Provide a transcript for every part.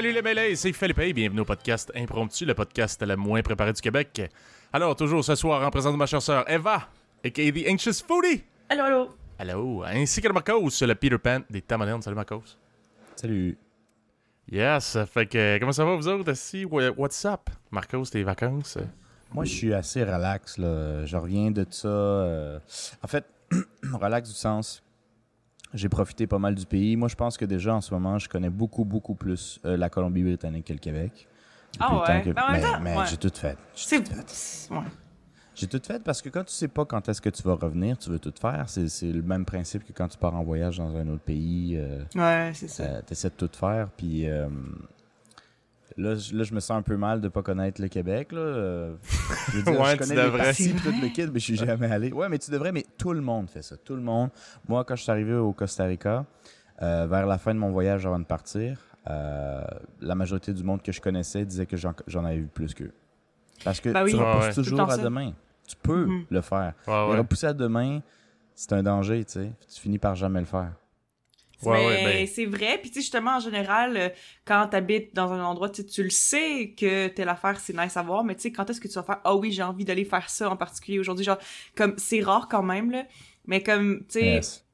Salut les mêlés, c'est Philippe et bienvenue au podcast Impromptu, le podcast le moins préparé du Québec. Alors, toujours ce soir, en présence de ma chère sœur Eva, a.k.a. The Anxious Foodie. Allô, allô. Allô, ainsi que le Marcos, le Peter Pan des temps modernes. Salut Marcos. Salut. Yes, fait que comment ça va vous autres ici? What's up? Marcos, tes vacances? Moi, je suis assez relax, là. Je reviens de ça. euh, En fait, relax du sens. J'ai profité pas mal du pays. Moi, je pense que déjà, en ce moment, je connais beaucoup, beaucoup plus euh, la Colombie-Britannique que le Québec. Ah ouais? que- Ben, mais temps, mais ouais. j'ai tout fait. J'ai tout fait. Ouais. J'ai tout fait parce que quand tu sais pas quand est-ce que tu vas revenir, tu veux tout faire. C'est le même principe que quand tu pars en voyage dans un autre pays. euh, Ouais, c'est ça. tu essaies de tout faire. Puis euh, là, je- là, je me sens un peu mal de pas connaître le Québec. Là. Euh, je veux dire, Ouais, je tu connais devrais. les parties tout le kit, mais je suis jamais allé. Ouais, mais tu devrais, mais tout le monde fait ça. Tout le monde. Moi, quand je suis arrivé au Costa Rica, euh, vers la fin de mon voyage avant de partir, euh, la majorité du monde que je connaissais disait que j'en avais vu plus qu'eux. Parce que Ben oui. tu repousses ouais. Le toujours à ça. demain. Tu peux Mhm. le faire. Ouais, Mais ouais. repousser à demain, c'est un danger, tu sais. Tu finis par jamais le faire. Ouais, mais ouais, ben- c'est vrai. Puis, tu sais, justement, en général, euh, quand t'habites dans un endroit, tu le sais que telle affaire, c'est nice à voir, mais tu sais, quand est-ce que tu vas faire, ah oui, j'ai envie d'aller faire ça en particulier aujourd'hui, genre, comme, c'est rare quand même, là. Mais comme, tu sais, Yes.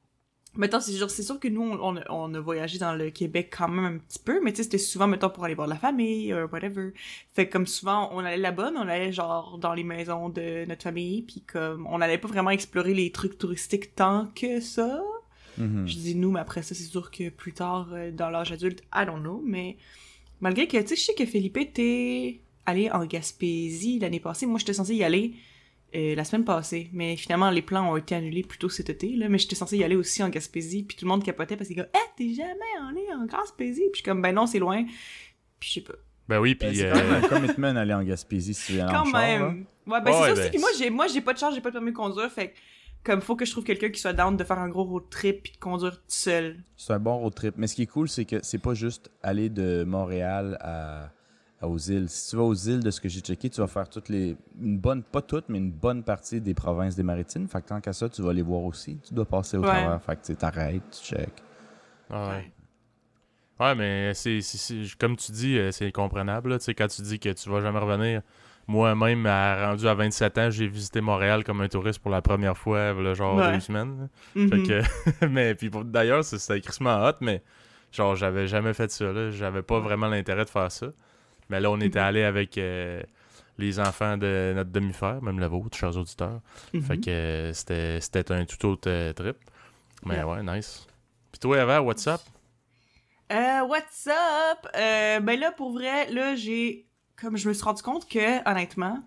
mettons, c'est genre, c'est sûr que nous, on, on, a- on a voyagé dans le Québec quand même un petit peu, mais tu sais, c'était souvent, mettons, pour aller voir la famille, ou whatever. Fait comme souvent, on allait là-bas, on allait genre dans les maisons de notre famille, puis comme, on allait pas vraiment explorer les trucs touristiques tant que ça. Mhm. Je dis nous, mais après ça, c'est sûr que plus tard, euh, dans l'âge adulte, I don't know, mais malgré que, tu sais, je sais que Philippe était allé en Gaspésie l'année passée. Moi, j'étais censée y aller euh, la semaine passée, mais finalement, les plans ont été annulés plus tôt cet été, là, mais j'étais censée y aller aussi en Gaspésie, puis tout le monde capotait parce qu'il dit « Eh, t'es jamais allé en Gaspésie? » Puis je suis comme « Ben non, c'est loin. » Puis je sais pas. Ben oui, Ben, puis... euh, un commitment d'aller en Gaspésie si tu viens en Quand char, là. même! Ouais, ben Ouais, c'est ça ben, aussi, puis moi, j'ai, moi, j'ai pas de chance, j'ai pas de permis de conduire, fait que, comme, faut que je trouve quelqu'un qui soit down de faire un gros road trip puis de conduire tout seul. C'est un bon road trip. Mais ce qui est cool, c'est que c'est pas juste aller de Montréal à, à- aux îles. Si tu vas aux îles, de ce que j'ai checké, tu vas faire toutes les. Une bonne, pas toutes, mais une bonne partie des provinces des maritimes. Fait que tant qu'à ça, tu vas les voir aussi. Tu dois passer au Ouais. travers. Fait que t'arrêtes, tu check. ah ouais. Ouais, mais c'est, comme tu dis, euh, c'est comprenable. là. Tu sais, quand tu dis que tu vas jamais revenir, moi-même, à- rendu à 27 ans, j'ai visité Montréal comme un touriste pour la première fois, le genre Ouais. deux semaines. Mhm. Fait que, mais puis d'ailleurs, c'est- c'était crissement hot, mais genre, j'avais jamais fait ça. là. J'avais pas vraiment l'intérêt de faire ça. Mais là, on était Mhm. allé avec euh, les enfants de notre demi-frère, même le vôtre, chers auditeurs. Mhm. Fait que euh, c'était, c'était un tout autre euh, trip. Mais Yeah. ouais, nice. Puis toi, Eva, what's up? Euh, what's up? Ben là, pour vrai, là, j'ai... Comme je me suis rendu compte que, honnêtement,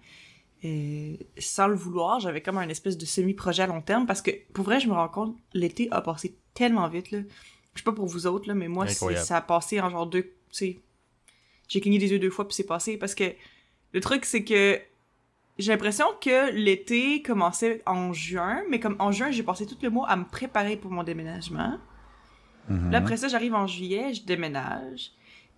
euh, sans le vouloir, j'avais comme un espèce de semi-projet à long terme parce que, pour vrai, je me rends compte, l'été a passé tellement vite, là. Je sais pas pour vous autres, là, mais moi, ça a passé en genre deux... Tu sais, j'ai cligné des yeux deux fois puis c'est passé parce que le truc, c'est que j'ai l'impression que l'été commençait en juin, mais comme en juin, j'ai passé tout le mois à me préparer pour mon déménagement. Mhm. Là, après ça, j'arrive en juillet, je déménage.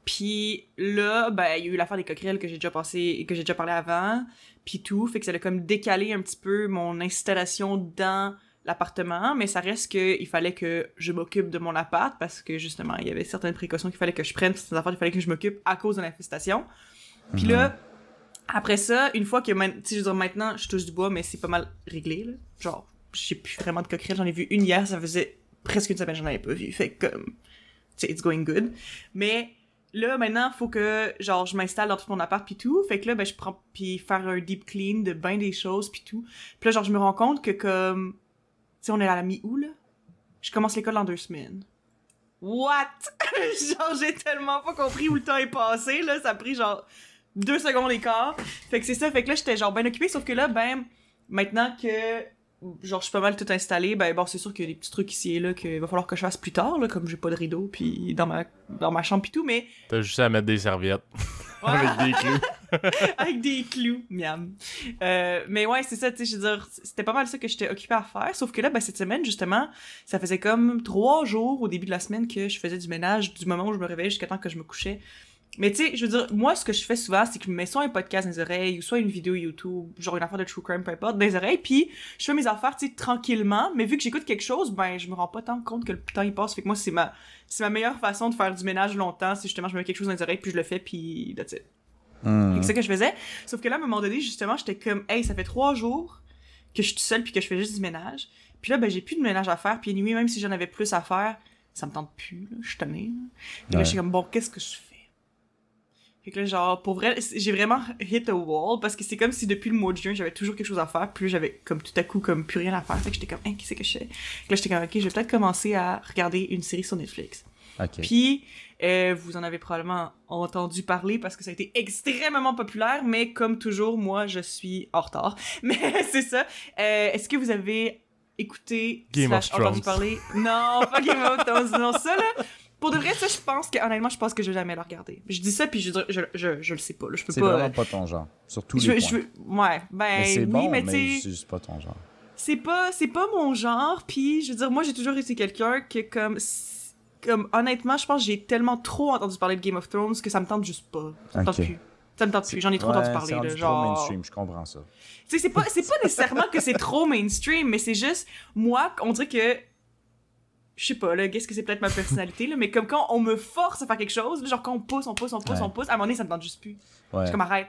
Puis là, ben, il y a eu l'affaire des coquerelles que j'ai déjà passé, que j'ai déjà parlé avant, puis tout, fait que ça a comme décalé un petit peu mon installation dans l'appartement, mais ça reste que il fallait que je m'occupe de mon appart parce que justement, il y avait certaines précautions qu'il fallait que je prenne, certaines affaires qu'il fallait que je m'occupe à cause de l'infestation. Puis là, après ça, une fois que, sais, je veux dire, maintenant, je touche du bois, mais c'est pas mal réglé, là. Genre, j'ai plus vraiment de coquerelles, j'en ai vu une hier, ça faisait presque une semaine, j'en avais pas vu. Fait que, sais, it's going good. Mais là, maintenant, faut que, genre, je m'installe dans tout mon appart pis tout. Fait que là, ben, je prends, puis faire un deep clean de ben des choses pis tout. Puis là, genre, je me rends compte que, comme, tu sais, on est à la mi-août, là. Je commence l'école dans deux semaines. What? genre, j'ai tellement pas compris où le temps est passé, là. Ça a pris, genre, deux secondes et quart. Fait que c'est ça. Fait que là, j'étais, genre, ben occupée. Sauf que là, ben, maintenant que genre je suis pas mal tout installé ben bon c'est sûr qu'il y a des petits trucs ici et là qu'il va falloir que je fasse plus tard là comme j'ai pas de rideau puis dans ma dans ma chambre pis tout mais T'as juste à mettre des serviettes. Ouais. avec des clous. avec des clous miam. Euh, mais ouais c'est ça tu sais je veux dire c'était pas mal ça que j'étais occupée à faire. Sauf que là ben cette semaine justement ça faisait comme trois jours au début de la semaine que je faisais du ménage du moment où je me réveillais jusqu'à temps que je me couchais Mais tu sais, je veux dire, moi, ce que je fais souvent, c'est que je me mets soit un podcast dans les oreilles, ou soit une vidéo YouTube, genre une affaire de true crime, peu importe, dans les oreilles, puis je fais mes affaires, tu sais, tranquillement, mais vu que j'écoute quelque chose, ben, je me rends pas tant compte que le temps, il passe, fait que moi, c'est ma, c'est ma meilleure façon de faire du ménage longtemps, c'est justement, je me mets quelque chose dans les oreilles, puis je le fais, puis that's it. Hmm. C'est ça que je faisais. Sauf que là, à un moment donné, justement, j'étais comme, hey, ça fait trois jours que je suis seule puis que je fais juste du ménage. Puis là, ben, j'ai plus de ménage à faire. Puis nuit, même si j'en avais plus à faire, ça me tente plus, là. Je suis tannée, là. Là, Ouais. je suis comme, bon, qu'est-ce que je fais? Fait que là, genre, pour vrai, j'ai vraiment hit a wall parce que c'est comme si depuis le mois de juin, j'avais toujours quelque chose à faire. Puis j'avais comme tout à coup, comme plus rien à faire. Fait que j'étais comme, hein, qu'est-ce que je fais? Fait que là, j'étais comme, ok, je vais peut-être commencer à regarder une série sur Netflix. Ok. Puis, euh, vous en avez probablement entendu parler parce que ça a été extrêmement populaire, mais comme toujours, moi, je suis en retard. Mais c'est ça. Euh, Est-ce que vous avez écouté Game slash of Thrones. entendu parler? Non, pas Game of Thrones. Non, ça, là... Pour de vrai, ça, je pense que, honnêtement, je pense que je vais jamais le regarder. Je dis ça, puis je, je, je, je le sais pas, là. Je peux C'est pas... vraiment pas ton genre. Sur tous je, les points. ouais, ben, mais c'est oui, bon, mais mais, c'est juste pas ton genre. c'est pas c'est pas mon genre puis je veux dire moi j'ai toujours été quelqu'un que comme comme honnêtement je pense que j'ai tellement trop entendu parler de Game of Thrones que ça me tente juste pas ça me tente plus ça me tente plus j'en ai trop Ouais, entendu c'est parler rendu là, trop genre mainstream, je comprends ça. tu sais c'est pas c'est pas nécessairement que c'est trop mainstream mais c'est juste moi on dirait que je sais pas là qu'est-ce que c'est peut-être ma personnalité là mais comme quand on me force à faire quelque chose genre quand on pousse on pousse on pousse Ouais. on pousse à un moment donné ça me tente juste plus je Ouais. suis comme arrête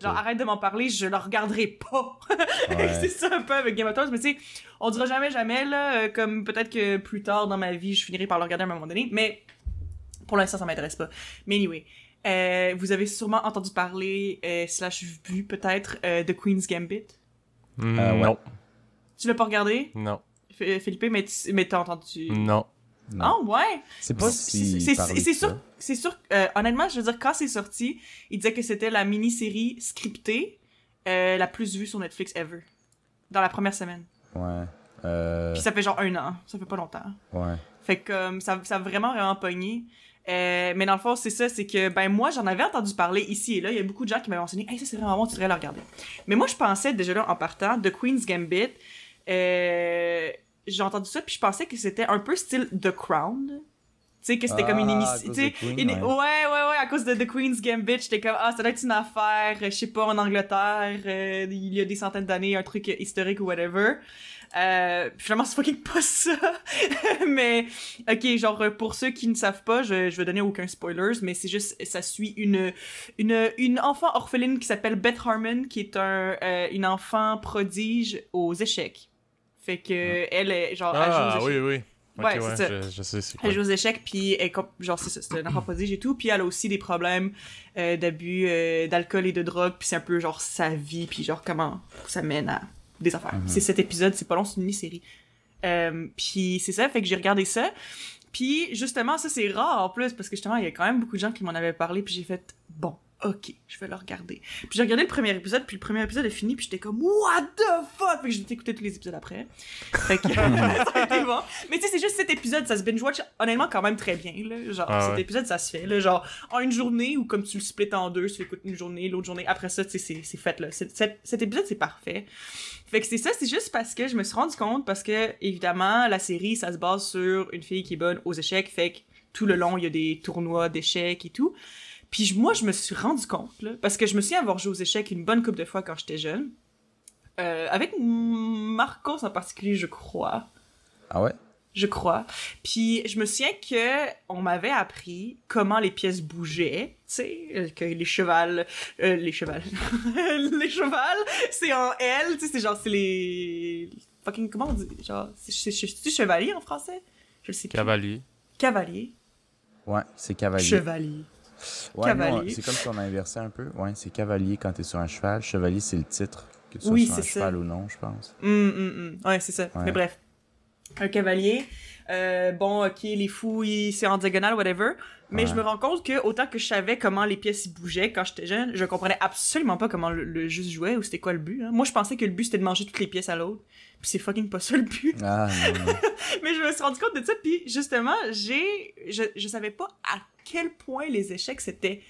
genre arrête de m'en parler je le regarderai pas Ouais. c'est ça un peu avec Game of Thrones, mais tu sais, on dira jamais jamais, là, euh, comme peut-être que plus tard dans ma vie, je finirai par le regarder à un moment donné, mais pour l'instant, ça m'intéresse pas. Mais anyway, euh, vous avez sûrement entendu parler, euh, slash vu peut-être, euh, de Queen's Gambit? Ouais. Non, Tu l'as pas regardé, non, Philippe, mais tu mais t'as entendu... non. Ah ouais! C'est pas si. c'est- sûr, c'est sûr, euh, honnêtement, je veux dire, quand c'est sorti, il disait que c'était la mini-série scriptée euh, la plus vue sur Netflix ever. Dans la première semaine. Ouais. Euh, Puis ça fait genre un an, ça fait pas longtemps. ouais. Fait que ça, ça a vraiment, vraiment pogné. Euh, mais dans le fond, c'est ça, c'est que, ben moi, j'en avais entendu parler ici et là. Il y a beaucoup de gens qui m'avaient enseigné « Hey, ça, c'est vraiment bon, tu devrais le regarder. » Mais moi, je pensais, déjà là, en partant, de Queen's Gambit, euh, j'ai entendu ça, puis je pensais que c'était un peu style The Crown. Tu sais, que c'était comme une Ah, émission. une- ouais. ouais. ouais, ouais, à cause de The Queen's Gambit, j'étais comme, ah, ça doit être une affaire, je sais pas, en Angleterre, euh, il y a des centaines d'années, un truc historique ou whatever. Euh, finalement, c'est fucking pas ça. mais, ok, genre, pour ceux qui ne savent pas, je, je vais donner aucun spoilers, mais c'est juste, ça suit une, une, une enfant orpheline qui s'appelle Beth Harmon, qui est un, euh, une enfant prodige aux échecs. Fait que, elle est, genre, elle joue aux Ah, échecs. oui, oui. Ouais, ouais, c'est ça. je, je sais c'est quoi. Elle joue aux échecs, puis elle, genre, c'est ça, c'est un enfant prodige et tout. Puis elle a aussi des problèmes euh, d'abus euh, d'alcool et de drogue, puis c'est un peu genre sa vie, puis genre comment ça mène à des affaires. Mhm. C'est cet épisode, c'est pas long, c'est une mini-série. Euh, puis c'est ça, fait que j'ai regardé ça. Puis justement, ça c'est rare en plus, parce que justement, il y a quand même beaucoup de gens qui m'en avaient parlé, puis j'ai fait, bon, ok, je vais le regarder. Puis j'ai regardé le premier épisode, puis le premier épisode est fini, puis j'étais comme, what the fuck? Fait que j'ai écouté tous les épisodes après. Fait que ça a été bon. Mais tu sais, c'est juste cet épisode, ça se binge-watch honnêtement quand même très bien, là. Genre, Ah cet ouais. épisode, ça se fait, là. Genre, en une journée, ou comme tu le splits en deux, tu écoutes une journée, l'autre journée, après ça, tu sais, c'est- fait, là. Cet, cet épisode, c'est parfait. Fait que c'est ça, c'est juste parce que je me suis rendu compte, parce que, évidemment, la série, ça se base sur une fille qui est bonne aux échecs, fait que tout le long, il y a des tournois d'échecs et tout. Puis je- moi, je me suis rendu compte, là, parce que je me souviens avoir joué aux échecs une bonne couple de fois quand j'étais jeune. Euh, avec Marcos en particulier, je crois Ah ouais? je crois. Puis je me souviens que on m'avait appris comment les pièces bougeaient, tu sais, euh, que les chevals, euh, les chevals, les chevals, c'est en L, tu sais, c'est genre c'est les fucking comment on dit, genre c'est c'est- c'est- c'est chevalier en français, je le sais plus. Cavalier. Cavalier, Ouais, c'est cavalier. chevalier. Ouais, Cavalier. c'est comme si on inversait un peu. Ouais, c'est cavalier quand t'es sur un cheval. Chevalier, c'est le titre. Que tu sois sur un ça. cheval ou non, je pense. Hum, hum, hum. Ouais, c'est ça. Ouais. Mais bref. Un cavalier. Euh, bon, ok, les fous, ils- c'est en diagonale, whatever. Mais Ouais. je me rends compte que autant que je savais comment les pièces bougeaient quand j'étais jeune, je comprenais absolument pas comment le, le jeu se jouait ou c'était quoi le but. hein. Moi, je pensais que le but c'était de manger toutes les pièces à l'autre. Puis c'est fucking pas ça le but. Ah, non, non. Mais je me suis rendu compte de ça. Puis justement, j'ai, je, je savais pas à quel point les échecs c'était.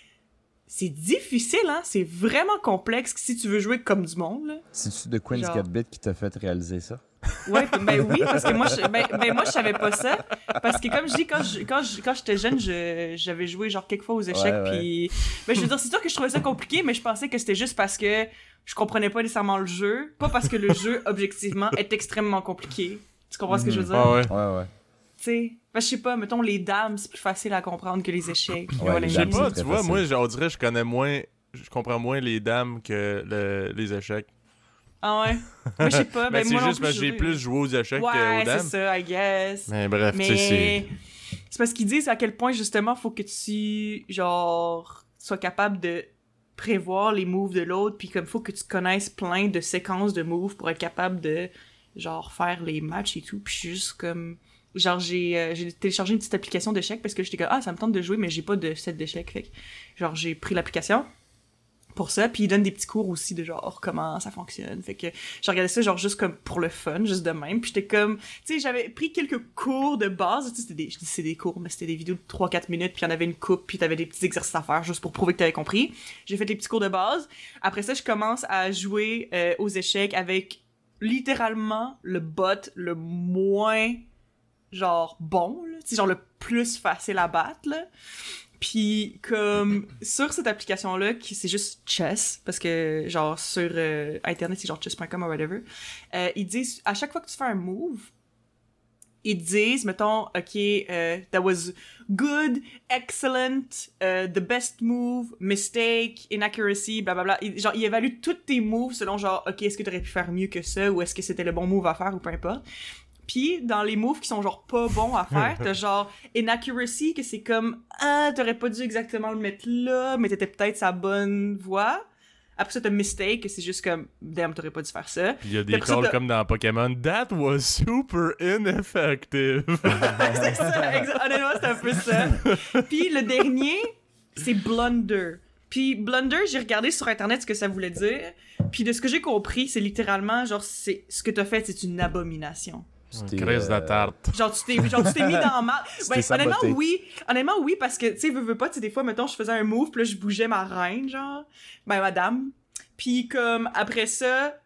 C'est difficile, hein? C'est vraiment complexe si tu veux jouer comme du monde, là. C'est-tu de Queen's Genre. Gambit qui t'a fait réaliser ça? Ouais, ben oui, parce que moi, je, ben, ben moi, je savais pas ça. Parce que comme je dis, quand je- quand je- quand j'étais jeune, je- j'avais joué genre quelques fois aux échecs, Ouais, ouais. puis... Ben, je veux dire, c'est sûr que je trouvais ça compliqué, mais je pensais que c'était juste parce que je comprenais pas nécessairement le jeu, pas parce que le jeu, objectivement, est extrêmement compliqué. Tu comprends ce que je veux dire? Ah ouais. Ouais, ouais. Sais, ben, je sais pas, mettons, les dames, c'est plus facile à comprendre que les échecs. Ouais, les Je sais pas, c'est tu vois, facile. moi, on dirait que je connais moins. Je comprends moins les dames que le- les échecs. Ah ouais? Mais je sais pas, Mais ben c'est moi non juste parce que j'ai plus joué aux échecs qu'aux Ouais, c'est dames. ça, I guess. Mais bref, tu sais, c'est. C'est parce qu'ils disent à quel point justement faut que tu genre sois capable de prévoir les moves de l'autre puis comme faut que tu connaisses plein de séquences de moves pour être capable de genre faire les matchs et tout puis juste comme genre j'ai euh, téléchargé une petite application d'échecs parce que j'étais comme ah ça me tente de jouer mais j'ai pas de set d'échecs. Fait que genre j'ai pris l'application pour ça puis ils donnent des petits cours aussi de genre comment ça fonctionne. Fait que j'ai regardé ça genre juste comme pour le fun juste de même. Puis j'étais comme tu sais j'avais pris quelques cours de base. Tu sais c'était des je dis c'est des cours mais c'était des vidéos de 3 4 minutes puis il y avait une coupe puis t'avais des petits exercices à faire juste pour prouver que t'avais compris. J'ai fait les petits cours de base. Après ça je commence à jouer euh, aux échecs avec littéralement le bot le moins genre bon sais genre le plus facile à battre puis comme sur cette application là qui c'est juste chess parce que genre sur euh, internet c'est genre chess.com ou whatever euh, ils disent à chaque fois que tu fais un move ils disent mettons ok euh, that was good excellent euh, the best move mistake inaccuracy bla bla bla. Ils- genre ils évaluent tous tes moves selon genre ok est-ce que tu aurais pu faire mieux que ça ou est-ce que c'était le bon move à faire ou peu importe puis dans les moves qui sont genre pas bons à faire, t'as genre inaccuracy que c'est comme ah t'aurais pas dû exactement le mettre là, mais t'étais peut-être sa bonne voie. Après ça t'as mistake que c'est juste comme damn t'aurais pas dû faire ça. Puis il y a des calls comme dans Pokémon. That was super ineffective. c'est ça, honnêtement c'est un peu ça. Puis le dernier c'est blunder. Puis blunder j'ai regardé sur internet ce que ça voulait dire. Puis de ce que j'ai compris c'est littéralement genre c'est ce que t'as fait c'est une abomination. C'était, Crise de euh, tarte. Genre, tu t'es, genre, tu t'es mis dans mal. Ben, honnêtement, oui. Honnêtement, oui, parce que, tu sais, veux, veux pas, tu sais, des fois, mettons, je faisais un move, puis là, je bougeais ma reine, genre. Ben, madame. Puis, comme, après ça,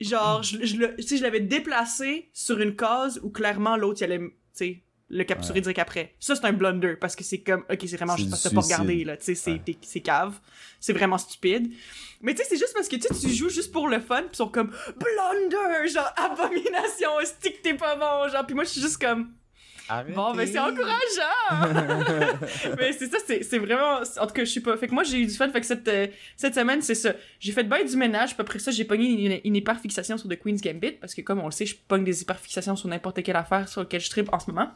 genre, je, je l'avais déplacé sur une case où clairement l'autre, il allait, tu sais, le capturer Ouais. direct après. Ça, c'est un blunder, parce que c'est comme, ok, c'est vraiment juste parce que t'as pas regardé, là. Tu sais, c'est, Ouais. cave. C'est vraiment stupide. Mais tu sais, c'est juste parce que tu sais, tu joues juste pour le fun, pis ils sont comme blunder, genre abomination, stick t'es pas bon, genre. Puis moi, je suis juste comme bon, ben c'est encourageant. mais c'est ça, c'est c'est vraiment. En tout cas, je sais pas. Fait que moi, j'ai eu du fun. Fait que cette, euh, cette semaine, c'est ça. J'ai fait bien du ménage. Puis après ça, j'ai pogné une, une hyperfixation sur The Queen's Gambit. Parce que comme on le sait, je pogne des hyperfixations sur n'importe quelle affaire sur laquelle je tripe en ce moment.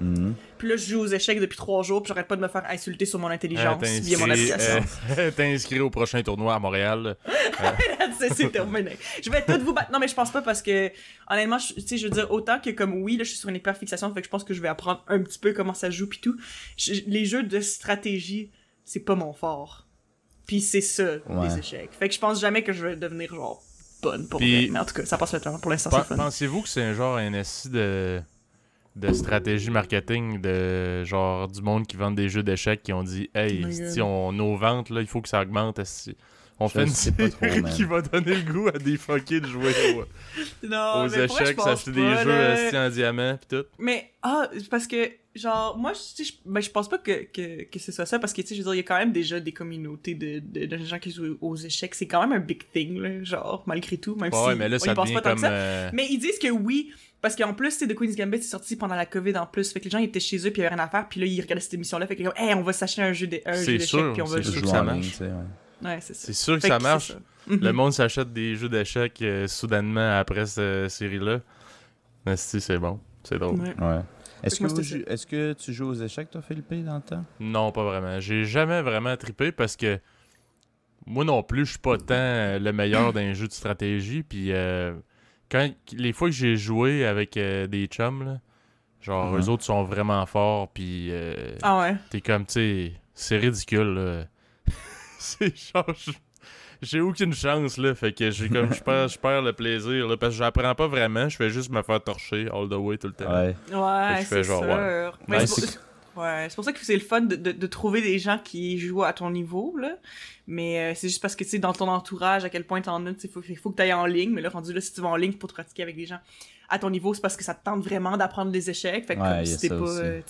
Mhm. Puis là, je joue aux échecs depuis trois jours. Puis j'arrête pas de me faire insulter sur mon intelligence Euh, via mon application. euh, T'es inscrit au prochain tournoi à Montréal. c'est c'est terminé. Je vais tout vous battre. Non, mais je pense pas parce que, honnêtement, je- tu sais, je veux dire, autant que comme oui, là, je suis sur une hyperfixation, fait que je pense que je vais apprendre un petit peu comment ça joue pis tout. Je- les jeux de stratégie, c'est pas mon fort. Puis c'est ça, Ouais. les échecs. Fait que je pense jamais que je vais devenir, genre, bonne pour Puis- vrai. Mais en tout cas, ça passe le temps. Pour l'instant, Pen- c'est fun. Pensez-vous que c'est un genre un de, de stratégie marketing de genre du monde qui vend des jeux d'échecs qui ont dit Hey, Oh si on nos ventes là, il faut que ça augmente. On Je fait une trop, série qui va donner le goût à des fuckés de jouer au- Non, aux échecs, s'acheter des pas, jeux esti en diamant pis tout. Mais, ah, parce que, genre, moi, je, tu sais, je, ben, je pense pas que, que, que ce soit ça, parce que, tu sais, je veux dire, il y a quand même déjà des communautés de, de, de gens qui jouent aux échecs. C'est quand même un big thing, là, genre, malgré tout, même Ouais, si mais là on ça y pense pas tant comme que ça. euh, Mais ils disent que oui, parce qu'en plus, c'est The Queen's Gambit, c'est sorti pendant la COVID en plus. Fait que les gens ils étaient chez eux, puis il y avait rien à faire, puis là, ils regardaient cette émission-là, fait que, hey, on va s'acheter un jeu C'est d'échecs, sûr, puis on va c'est jouer. sûr Jouer que ça marche. tu ouais. C'est c'est sûr que Fait ça que marche. c'est ça. Le monde s'achète des jeux d'échecs euh, soudainement après cette série-là. Esti, c'est bon. C'est drôle. Ouais. Ouais. Est-ce que vous est-ce que tu joues aux échecs, toi, Philippe, dans le temps? Non, pas vraiment. J'ai jamais vraiment trippé parce que moi non plus, je suis pas tant euh, le meilleur d'un jeu de stratégie. Puis euh, quand les fois que j'ai joué avec euh, des chums, là, genre Mhm. eux autres sont vraiment forts. Puis euh, Ah ouais. t'es comme, tu sais, c'est ridicule. là. c'est genre, j'ai aucune chance là. Fait que j'ai comme, je perds, je perds le plaisir là, parce que j'apprends pas vraiment. Je fais juste me faire torcher all the way tout le temps. Ouais. Ouais, je fais c'est genre, sûr. ouais. Mais Ouais, Ouais, c'est pour ça que c'est le fun de, de, de trouver des gens qui jouent à ton niveau, là. Mais euh, c'est juste parce que, tu sais, dans ton entourage, à quel point t'en as, tu sais, faut, il faut que t'ailles en ligne. Mais là, rendu là, si tu vas en ligne pour te pratiquer avec des gens à ton niveau, c'est parce que ça te tente vraiment d'apprendre des échecs. Fait que Ouais, comme si t'es pas, euh,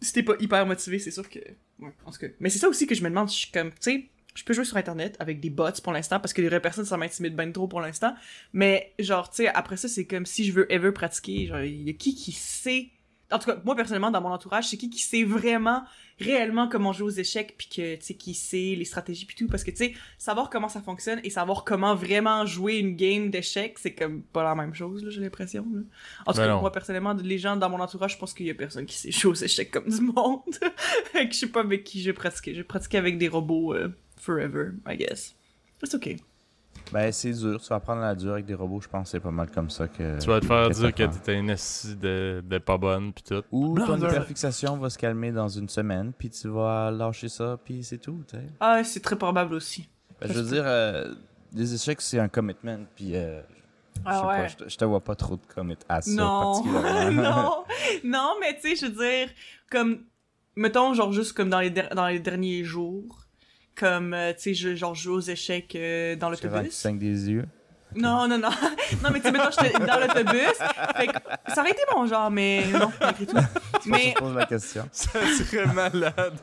si t'es pas hyper motivé, c'est sûr que... Ouais, en tout cas. Mais c'est ça aussi que je me demande, je suis comme, tu sais, je peux jouer sur Internet avec des bots pour l'instant, parce que les vraies personnes, ça m'intimide ben trop pour l'instant. Mais, genre, tu sais, après ça, c'est comme si je veux ever pratiquer, genre, il y a qui qui sait... En tout cas, moi, personnellement, dans mon entourage, c'est qui qui sait vraiment, réellement comment jouer aux échecs, puis que, tu sais, qui sait les stratégies, puis tout. Parce que, tu sais, savoir comment ça fonctionne et savoir comment vraiment jouer une game d'échecs, c'est comme pas la même chose, là, j'ai l'impression. En tout Ben cas, non. moi, personnellement, les gens dans mon entourage, je pense qu'il y a personne qui sait jouer aux échecs comme du monde. que je sais pas avec qui je vais pratiquer. Je vais pratiquer avec des robots euh, forever, I guess. C'est ok. Ben, c'est dur. Tu vas apprendre à la dure avec des robots, je pense que c'est pas mal comme ça que. Tu vas te faire dire que t'étais une assis de, de pas bonne, pis tout. Ou ton hyperfixation va se calmer dans une semaine, puis tu vas lâcher ça, puis c'est tout. tu sais. Ah, c'est très probable aussi. Ben, je veux dire, euh, les échecs, c'est un commitment, puis euh, je Ah ouais. pas, je te- je te vois pas trop de commit à ça, Non, non, non, mais tu sais, je veux dire, comme, mettons, genre, juste comme dans les, der- dans les derniers jours, comme, euh, tu sais, je, genre, je joue aux échecs euh, dans l'autobus. des yeux? Non, non, non, non, mais tu sais, mettons, j'étais dans l'autobus, fait que ça aurait été mon genre, mais non, malgré tout. Mais, Je pose la question. Ça serait malade.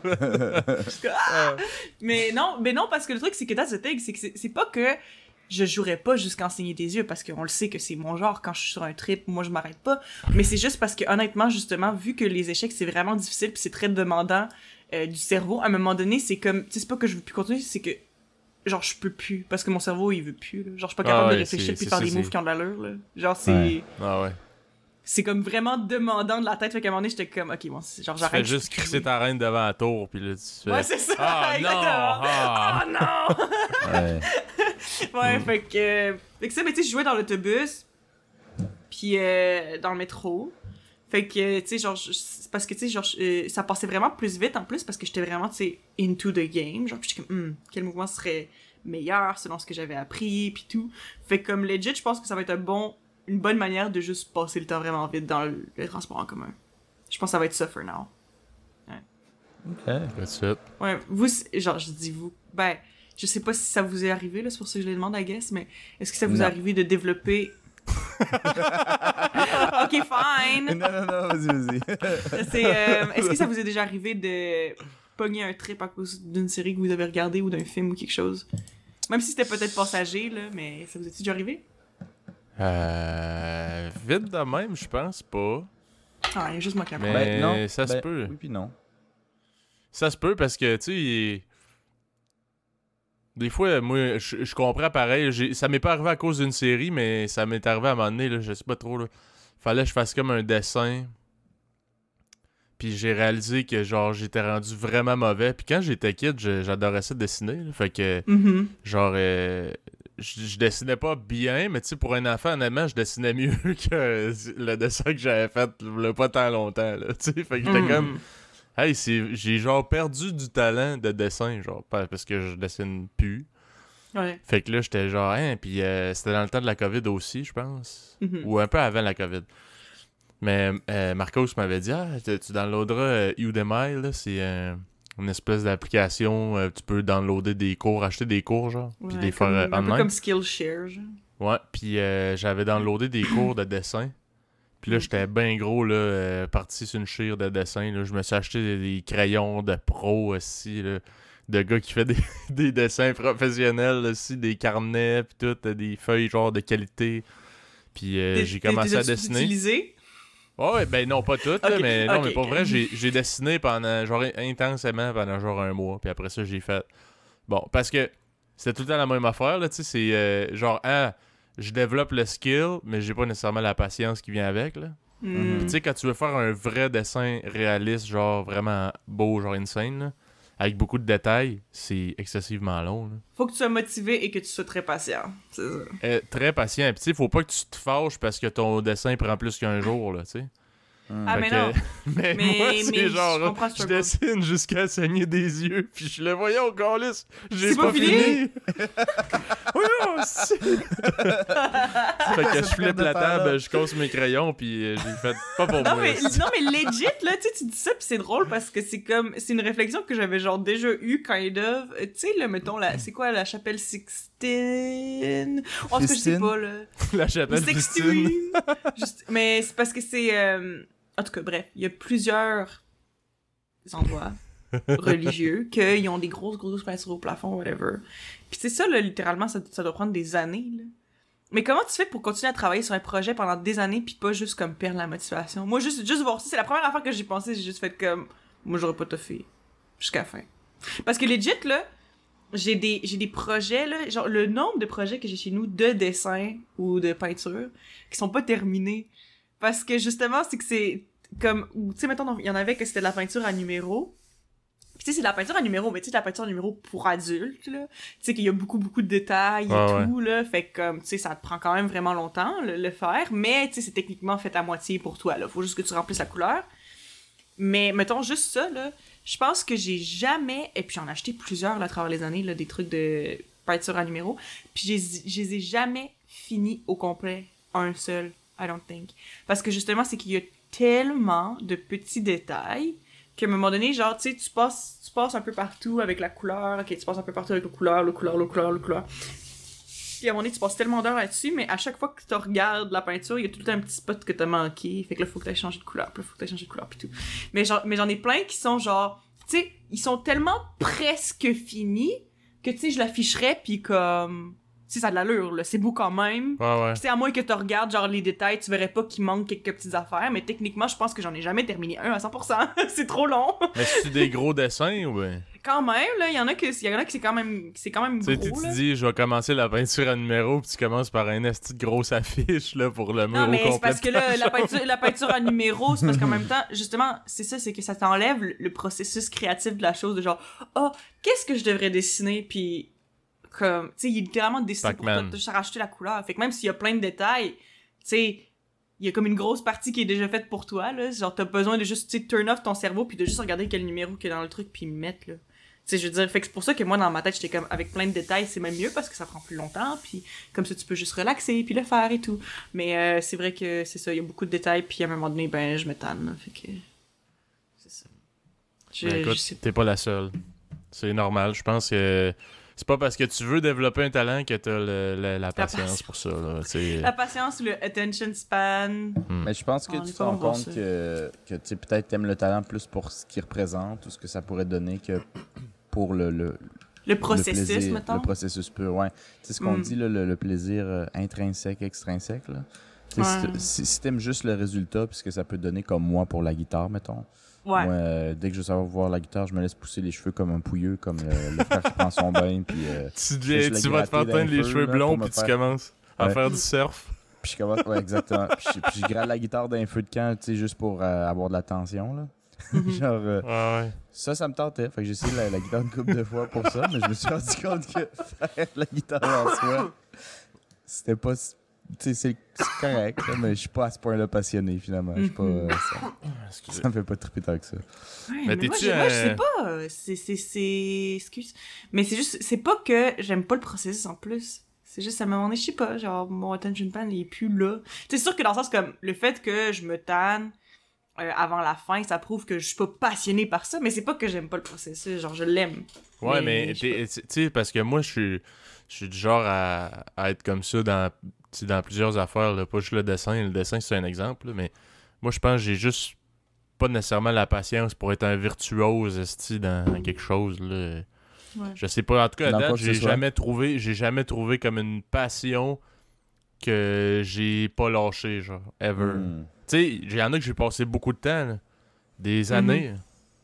Ah! mais non, mais non, parce que le truc, c'est que that's the thing, c'est que c'est c'est pas que je jouerais pas jusqu'à enseigner des yeux, parce qu'on le sait que c'est mon genre, quand je suis sur un trip, moi, je m'arrête pas, mais c'est juste parce que, honnêtement, justement, vu que les échecs, c'est vraiment difficile, puis c'est très demandant euh, du cerveau, à un moment donné, c'est comme, tu sais, c'est pas que je veux plus continuer, c'est que, genre, je peux plus, parce que mon cerveau, il veut plus, là. Genre, je suis pas Ah capable ouais, de réfléchir puis c'est faire des moves qui ont de l'allure, là. Genre, c'est... Ouais. Ah ouais. C'est comme vraiment demandant de la tête, fait qu'à un moment donné, j'étais comme, ok, bon, genre, Tu fais j'arrête. juste crisser ta reine devant la tour, pis là, tu fais... Ouais, c'est ça, Ah non! exactement. Ah! Oh non! Ouais. Ouais, Mm. fait que. Fait que ça, mais tu sais, je jouais dans l'autobus, puis euh, dans le métro. Fait que, tu sais, genre, c'est parce que, tu sais, genre, euh, ça passait vraiment plus vite en plus parce que j'étais vraiment, tu sais, into the game. Genre, j'étais comme, Hmm, quel mouvement serait meilleur selon ce que j'avais appris, puis tout. Fait que, comme legit, je pense que ça va être un bon, une bonne manière de juste passer le temps vraiment vite dans le, le transport en commun. Je pense que ça va être ça for now. Ok. That's it. Ouais, vous, genre, je dis vous, ben, je sais pas si ça vous est arrivé, là, c'est pour ça que je le demande, I guess, mais est-ce que ça vous est arrivé de développer... ok, fine! Non, non, non, vas-y, vas-y. C'est, euh, est-ce que ça vous est déjà arrivé de pogner un trip à cause d'une série que vous avez regardée ou d'un film ou quelque chose? Même si c'était peut-être passager, là, mais ça vous est déjà arrivé? Euh... Vite de même, je pense pas. Ah, il y a juste moi qui. Mais Ben, non, ça se ben, peut. Oui, puis non. Ça se peut parce que, tu sais, il- des fois, moi, je, je comprends pareil. j'ai- Ça m'est pas arrivé à cause d'une série, mais ça m'est arrivé à un moment donné, là, je sais pas trop. Là. Fallait que je fasse comme un dessin. Puis j'ai réalisé que, genre, j'étais rendu vraiment mauvais. Puis quand j'étais kid, je- j'adorais ça dessiner. là. Fait que, Mhm. genre, euh, je, je dessinais pas bien, mais tu sais, pour un enfant, honnêtement, je dessinais mieux que le dessin que j'avais fait a pas tant longtemps. Là, tu sais. fait que j'étais Mhm. comme. Hey, j'ai genre perdu du talent de dessin, genre, pa- parce que je dessine plus. Ouais. Fait que là, j'étais genre, hein, puis euh, c'était dans le temps de la COVID aussi, je pense. Mhm. Ou un peu avant la COVID. Mais euh, Marcos m'avait dit, ah, tu downloaderas euh, Udemy, là, c'est euh, une espèce d'application, tu peux downloader des cours, acheter des cours, genre, puis les faire un peu comme Skillshare, genre. Ouais, puis j'avais downloadé des cours de dessin. Puis là, j'étais bien gros, là, euh, parti sur une chire de dessin. Là. Je me suis acheté des, des crayons de pro aussi, là, de gars qui fait des, des dessins professionnels aussi, des carnets, puis tout, euh, des feuilles genre de qualité. Puis euh, j'ai commencé à dessiner. utilisé? Ouais, ouais, ben non, pas toutes, mais non, mais pour vrai, j'ai dessiné pendant, genre, intensément pendant genre un mois, puis après ça, j'ai fait. Bon, parce que c'était tout le temps la même affaire, là, tu sais, c'est euh, genre, ah, je développe le skill, mais j'ai pas nécessairement la patience qui vient avec, là. Hmm. Tu sais, quand tu veux faire un vrai dessin réaliste, genre vraiment beau, genre insane, là, avec beaucoup de détails, c'est excessivement long, là. Faut que tu sois motivé et que tu sois très patient. C'est ça. Euh, très patient. Puis tu sais, faut pas que tu te fâches parce que ton dessin prend plus qu'un jour, là, tu sais. Ah, Fait mais que- non. mais, Mais- moi, c'est je genre, ce je dessine jusqu'à saigner des yeux, puis je le voyais au calice. J'ai C'est pas, pas fini? Voyons, c'est- fait que je Cette flippe la table, je casse mes crayons, puis euh, j'ai fait pas pour Non moi. mais, non mais legit là, tu sais, tu dis ça pis c'est drôle parce que c'est comme, c'est une réflexion que j'avais genre déjà eu kind of, Euh, tu sais là, mettons la, c'est quoi la chapelle Sixtine? Oh, est-ce que je sais pas là? La chapelle. Sixtine. Juste- mais c'est parce que c'est, euh, en tout cas bref, il y a plusieurs endroits religieux qu'ils ont des grosses grosses peintures au plafond whatever. Puis c'est ça là, littéralement ça, ça doit prendre des années là. Mais comment tu fais pour continuer à travailler sur un projet pendant des années puis pas juste comme perdre la motivation? Moi, juste, juste voir ça, c'est la première affaire que j'ai pensé, j'ai juste fait comme, moi, j'aurais pas toffé jusqu'à la fin. Parce que legit, là, j'ai des, j'ai des projets, là, genre, le nombre de projets que j'ai chez nous de dessin ou de peinture qui sont pas terminés. Parce que justement, c'est que c'est comme, tu sais, mettons, il y en avait que c'était de la peinture à numéro. Puis tu sais, c'est de la peinture à numéro, mais tu sais, de la peinture à numéro pour adultes, là. Tu sais qu'il y a beaucoup, beaucoup de détails et tout, là. Fait que, comme, tu sais, ça te prend quand même vraiment longtemps, le, le faire. Mais, tu sais, c'est techniquement fait à moitié pour toi, là. Faut juste que tu remplisses la couleur. Mais, mettons, juste ça, là. Je pense que j'ai jamais... Et puis, j'en ai acheté plusieurs, là, à travers les années, là, des trucs de peinture à numéro. Puis, je les ai jamais finis au complet, un seul, I don't think. Parce que, justement, c'est qu'il y a tellement de petits détails qu'à un moment donné, genre, tu sais, tu passes, tu passes un peu partout avec la couleur, ok, tu passes un peu partout avec la couleur, le couleur, le couleur, le couleur. Puis à un moment donné, tu passes tellement d'heures là-dessus, mais à chaque fois que tu regardes la peinture, il y a tout un petit spot que t'as manqué. Fait que là, faut que t'ailles changer de couleur, puis là, faut que t'ailles changer de couleur, puis tout. Mais j'en ai plein qui sont genre, tu sais, ils sont tellement presque finis que, tu sais, je l'afficherais, puis comme, tu sais, ça a de l'allure, là, c'est beau quand même. Ouais, ouais. Puis, tu à moins que tu regardes genre les détails, tu verrais pas qu'il manque quelques petites affaires, mais techniquement, je pense que j'en ai jamais terminé un à 100%. c'est trop long. Mais c'est des gros dessins ou ben? quand même, là, il y en a que y en a que c'est quand même c'est quand même Tu tu gros. te là. dis, je vais commencer la peinture à numéro, puis tu commences par un esti de grosse affiche, là, pour le mur Non, mais c'est parce que là, la peinture, la peinture à numéro, c'est parce qu'en même temps, justement, c'est ça, c'est que ça t'enlève le, le processus créatif de la chose, de genre, oh, qu'est-ce que je devrais dessiner, puis comme, tu sais, il est littéralement dessiné pour Pac-Man. te- te rajouter la couleur. Fait que même s'il y a plein de détails, tu sais, il y a comme une grosse partie qui est déjà faite pour toi, là. Genre, t'as besoin de juste, tu sais, turn off ton cerveau, puis de juste regarder quel numéro qu'il y a dans le truc, puis mettre, là. Tu sais, je veux dire, fait que c'est pour ça que moi, dans ma tête, j'étais comme, avec plein de détails, c'est même mieux parce que ça prend plus longtemps, puis comme ça, tu peux juste relaxer, puis le faire et tout. Mais euh, c'est vrai que c'est ça, il y a beaucoup de détails, puis à un moment donné, ben, je me tanne, là, fait que... C'est ça. Je, Ben, écoute, je sais t'es pas la seule. C'est normal. Je pense que c'est pas parce que tu veux développer un talent que t'as le- le- la patience patience. pour ça. Là. La patience ou le attention span. Mais je pense que On tu te rends compte ça. que, que tu sais, peut-être t'aimes le talent plus pour ce qu'il représente ou ce que ça pourrait donner que pour le, le, Le le processus, plaisir, mettons. le processus pur. Ouais. C'est ce qu'on Mm. dit, là, le, le plaisir euh, intrinsèque, extrinsèque. Là. Ouais. Si, si t'aimes juste le résultat, puis ce que ça peut donner comme moi pour la guitare, mettons. Ouais. Moi, euh, dès que je veux savoir voir la guitare, je me laisse pousser les cheveux comme un pouilleux, comme le, le frère qui prend son bain, puis... euh, Tu, vas te faire teindre les cheveux blonds, puis tu commences à Ouais. faire du surf. Puis je commence, ouais, exactement. puis, je, puis je gratte la guitare d'un feu de camp, tu sais, juste pour euh, avoir de la tension, là. Mhm. Genre, euh, Ouais, ouais. ça, ça me tentait. Fait que j'ai essayé la, la guitare une couple de fois pour ça, mais je me suis rendu compte que faire la guitare en soi, c'était pas... si- c'est correct, là, mais je suis pas à ce point-là passionné, finalement. Je suis pas... euh, ça, ça me fait pas triper tant que ça. Ouais, Mais mais, moi, t'es-tu je, moi, je un- sais pas. euh, C'est. Excuse. Mais c'est juste... C'est pas que j'aime pas le processus, en plus. C'est juste, à un moment donné, je sais pas, genre, mon attention pan, il est plus là. C'est sûr que dans le sens comme, le fait que je me tanne euh, avant la fin, ça prouve que je suis pas passionnée par ça, mais c'est pas que j'aime pas le processus, genre, je l'aime. Ouais, Mais mais tu sais, parce que moi, je suis, je suis du genre à, à être comme ça dans, dans plusieurs affaires, là, pas juste le dessin. Le dessin, c'est un exemple, là, mais moi, je pense que j'ai juste pas nécessairement la patience pour être un virtuose dans quelque chose. Là. Ouais. Je sais pas. En tout cas, à date, j'ai soit. jamais trouvé, j'ai jamais trouvé comme une passion que j'ai pas lâché, genre, ever. Hmm. Tu sais, il y en a que j'ai passé beaucoup de temps, là, des Mhm. années.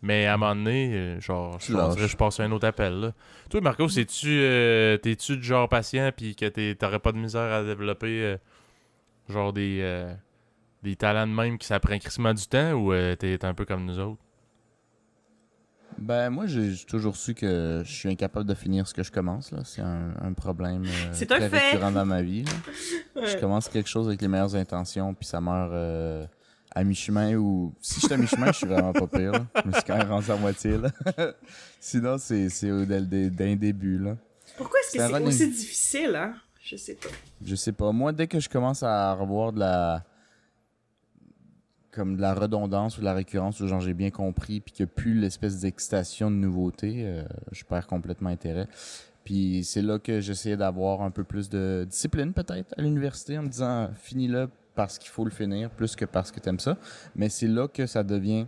Mais à un moment donné, euh, genre, je dirais, je passe à un autre appel. Là. Toi, Marco, c'est-tu, euh, t'es-tu du genre patient puis que t'aurais pas de misère à développer euh, genre des, euh, des talents de même qui ça prend crissement du temps ou euh, t'es un peu comme nous autres? Ben, moi, j'ai toujours su que je suis incapable de finir ce que je commence. là. C'est un, un problème euh, C'est très fait. récurrent dans ma vie. là. Je commence quelque chose avec les meilleures intentions, puis ça meurt euh, à mi-chemin ou. Si je suis à mi-chemin, je suis vraiment pas pire. Là. Je me suis quand même rendu à moitié. Là. Sinon, c'est c'est au- d'un d'un début. Là. Pourquoi est-ce que C'est aussi difficile, hein? Je sais pas. Je sais pas. Moi, dès que je commence à revoir de la. Comme de la redondance ou de la récurrence, où genre j'ai bien compris, puis qu'il n'y a plus l'espèce d'excitation de nouveauté, euh, je perds complètement intérêt. Puis c'est là que j'essayais d'avoir un peu plus de discipline, peut-être, à l'université, en me disant finis-le parce qu'il faut le finir, plus que parce que t'aimes ça. Mais c'est là que ça devient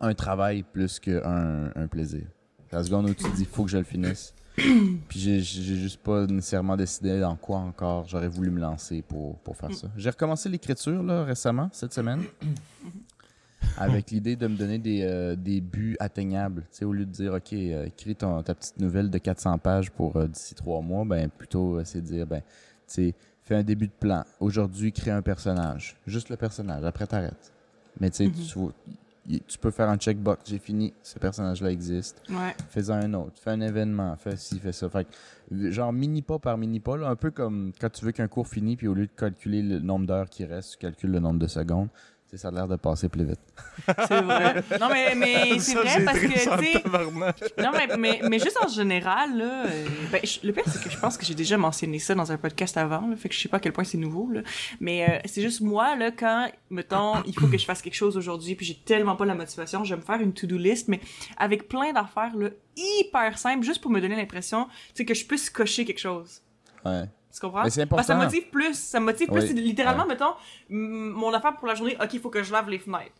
un travail plus qu'un un plaisir. La seconde où tu te dis faut que je le finisse. Puis j'ai juste pas nécessairement décidé dans quoi encore j'aurais voulu me lancer pour, pour faire ça. J'ai recommencé l'écriture là récemment, cette semaine, avec l'idée de me donner des, euh, des buts atteignables. Tu sais, au lieu de dire, OK, euh, écris ton, ta petite nouvelle de 400 pages pour euh, d'ici trois mois, ben plutôt c'est de dire, ben, tu sais, fais un début de plan. Aujourd'hui, crée un personnage. Juste le personnage. Après, t'arrêtes. Mais tu sais, tu, peux faire un checkbox. J'ai fini, ce personnage-là existe Ouais. fais-en un autre, fais un événement, fais ci, fais ça. Fait que, genre mini pas par mini pas, là, un peu comme quand tu veux qu'un cours finisse, puis au lieu de calculer le nombre d'heures qui reste, tu calcules le nombre de secondes. Ça a l'air de passer plus vite. C'est vrai. Non, mais, mais c'est vrai parce que, tu sais. Non, mais, mais, mais juste en général, là, euh, ben, je- le pire, c'est que je pense que j'ai déjà mentionné ça dans un podcast avant, là, fait que je sais pas à quel point c'est nouveau, là. Mais euh, c'est juste moi, là, quand, mettons, il faut que je fasse quelque chose aujourd'hui, puis j'ai tellement pas la motivation, je vais me faire une to-do list, mais avec plein d'affaires, là, hyper simples, juste pour me donner l'impression, tu sais, que je puisse cocher quelque chose. Ouais. Tu comprends? Mais c'est Parce que ça important. motive plus. Ça me motive plus. Oui. C'est littéralement, mettons, mon affaire pour la journée, OK, il faut que je lave les fenêtres.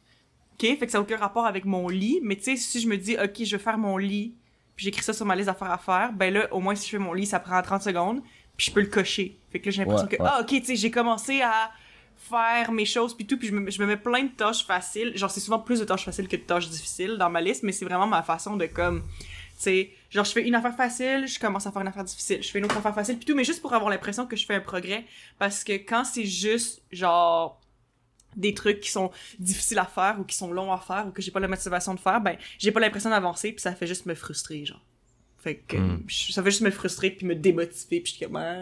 OK? Fait que ça n'a aucun rapport avec mon lit. Mais tu sais, si je me dis, OK, je vais faire mon lit, puis j'écris ça sur ma liste d'affaires à faire, ben là, au moins, si je fais mon lit, ça prend 30 secondes, puis je peux le cocher. Fait que là, j'ai l'impression Ouais, que, ouais. ah, OK, tu sais, j'ai commencé à faire mes choses puis tout puis je me, je me mets plein de tâches faciles genre c'est souvent plus de tâches faciles que de tâches difficiles dans ma liste mais c'est vraiment ma façon de comme sais genre je fais une affaire facile je commence à faire une affaire difficile je fais une autre affaire facile puis tout mais juste pour avoir l'impression que je fais un progrès parce que quand c'est juste genre des trucs qui sont difficiles à faire ou qui sont longs à faire ou que j'ai pas la motivation de faire ben j'ai pas l'impression d'avancer puis ça fait juste me frustrer genre fait que Mm. je- ça fait juste me frustrer puis me démotiver puis je suis comme ah.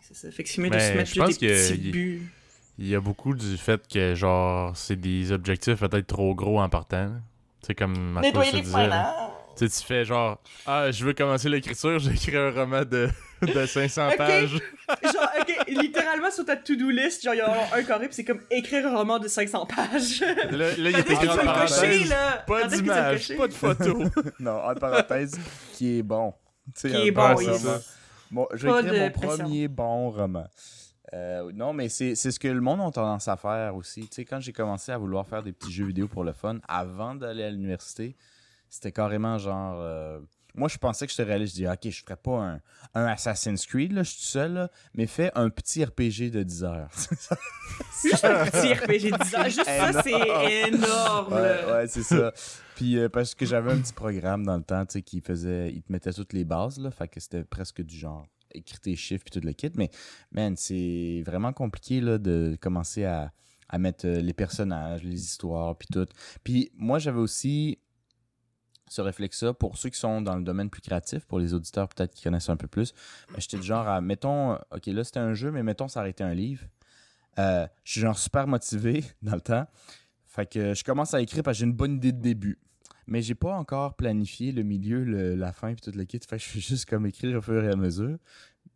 c'est ça fait que c'est mieux de Mais se mettre je juste des petits y- buts Il y a beaucoup du fait que, genre, c'est des objectifs peut-être trop gros en partant. sais, comme nettoyer les disait. Tu sais, tu fais genre, ah, je veux commencer l'écriture, j'écris un roman de, de 500 Ok. pages. genre, ok, littéralement sur ta to-do list, genre, il y a un carré, pis c'est comme écrire un roman de 500 pages. Là, là il Quand est est-ce que écrit tu en vas le cocher, parenthèse. là? Pas d'image, pas de photo. non, en parenthèse, qui est bon. Qui est bon oui. Bon, je vais écrire mon pression. premier bon roman. Euh, non, mais c'est c'est ce que le monde a tendance à faire aussi. Tu sais, quand j'ai commencé à vouloir faire des petits jeux vidéo pour le fun, avant d'aller à l'université, c'était carrément genre... euh, Moi, je pensais que j'étais réaliste. Je dis, OK, je ferais pas un, un Assassin's Creed, là, je suis tout seul, là, mais fais un petit RPG de 10 heures. Juste un petit RPG de 10 ans. Juste ça, c'est énorme. Ouais, c'est ça. Puis euh, parce que j'avais un petit programme dans le temps, tu sais, qui faisait, il te mettait toutes les bases, là, fait que c'était presque du genre écrire tes chiffres puis tout le kit. Mais man, c'est vraiment compliqué là de commencer à, à mettre euh, les personnages, les histoires puis tout. Puis moi, j'avais aussi ce réflexe-là pour ceux qui sont dans le domaine plus créatif, pour les auditeurs peut-être qui connaissent un peu plus. J'étais du genre à, mettons, ok, là c'était un jeu, mais mettons, ça aurait été un livre. Euh, je suis genre super motivé dans le temps. Fait que je commence à écrire parce que j'ai une bonne idée de début. Mais j'ai pas encore planifié le milieu, le- la fin puis tout le kit. Fait que je fais juste comme écrire au fur et à mesure.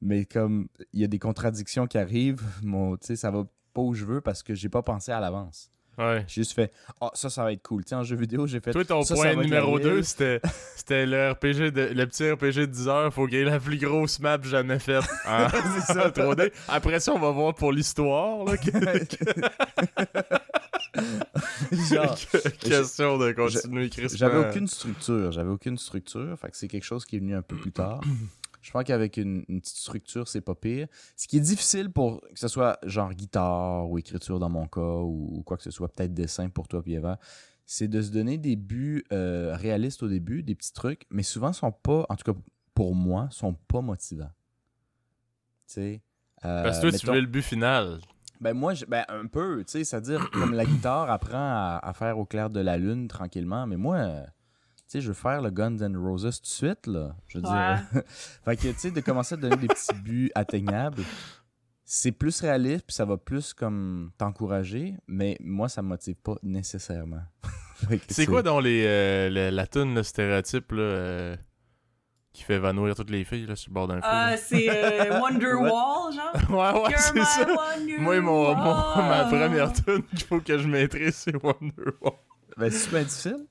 Mais comme il y a des contradictions qui arrivent, mon, tu sais, ça va pas où je veux parce que j'ai pas pensé à l'avance. Ouais. J'ai juste fait Ah, ça, ça va être cool. Tu sais, en jeu vidéo, j'ai fait. Toi, ton ça, point numéro la 2, ville. c'était c'était le RPG de, le petit RPG de 10 heures. Faut ait la plus grosse map jamais faite. en- C'est ça. en 3D. Après ça, on va voir pour l'histoire. là, Genre, Question de continuer. J'avais aucune structure. J'avais aucune structure. Fait que c'est quelque chose qui est venu un peu plus tard. Je pense qu'avec une, une petite structure, c'est pas pire. Ce qui est difficile pour que ce soit genre guitare ou écriture dans mon cas ou, ou quoi que ce soit, peut-être dessin pour toi, puis Eva, c'est de se donner des buts euh, réalistes au début, des petits trucs, mais souvent sont pas, en tout cas pour moi, sont pas motivants. Tu sais. euh, Parce que toi, tu voulais le but final. ben moi, je- ben un peu, tu sais, c'est-à-dire comme la guitare apprend à, à faire au clair de la lune tranquillement, mais moi, sais, je veux faire le Guns N' Roses tout de suite, là. Je veux dire. fait que, tu sais, de commencer à donner des petits buts atteignables, c'est plus réaliste, puis ça va plus comme t'encourager, mais moi, ça me motive pas nécessairement. C'est quoi dans les, euh, le- la toune, le stéréotype, là, euh, qui fait évanouir toutes les filles, là, sur le bord d'un feu? Ah, là? c'est euh, Wonderwall, genre? ouais, ouais, c'est my ça. Moi, mon, mon- ma première tune qu'il faut que je maîtrise, c'est Wonderwall. Ben, c'est super difficile?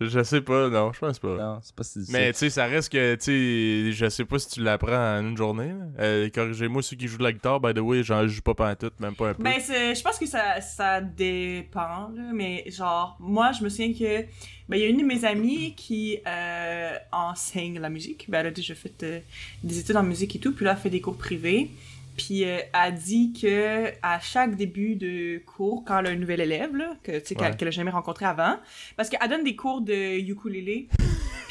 Je sais pas, non, je pense pas. Non, c'est pas si difficile. Mais tu sais, ça reste que, tu sais, je sais pas si tu l'apprends en une journée. Euh, Corrigez-moi ceux qui jouent de la guitare, by the way, j'en joue pas pantoute, même pas un peu. Ben, c'est- je pense que ça, ça dépend, là, mais genre, moi, je me souviens que, ben, il y a une de mes amies qui euh, enseigne la musique. Ben, elle a déjà fait euh, des études en musique et tout, puis là, elle fait des cours privés. Puis euh, elle dit que à chaque début de cours, quand elle a un nouvel élève, là, que, tu sais, qu'elle Ouais. qu'elle a jamais rencontré avant, parce qu'elle donne des cours de ukulélé,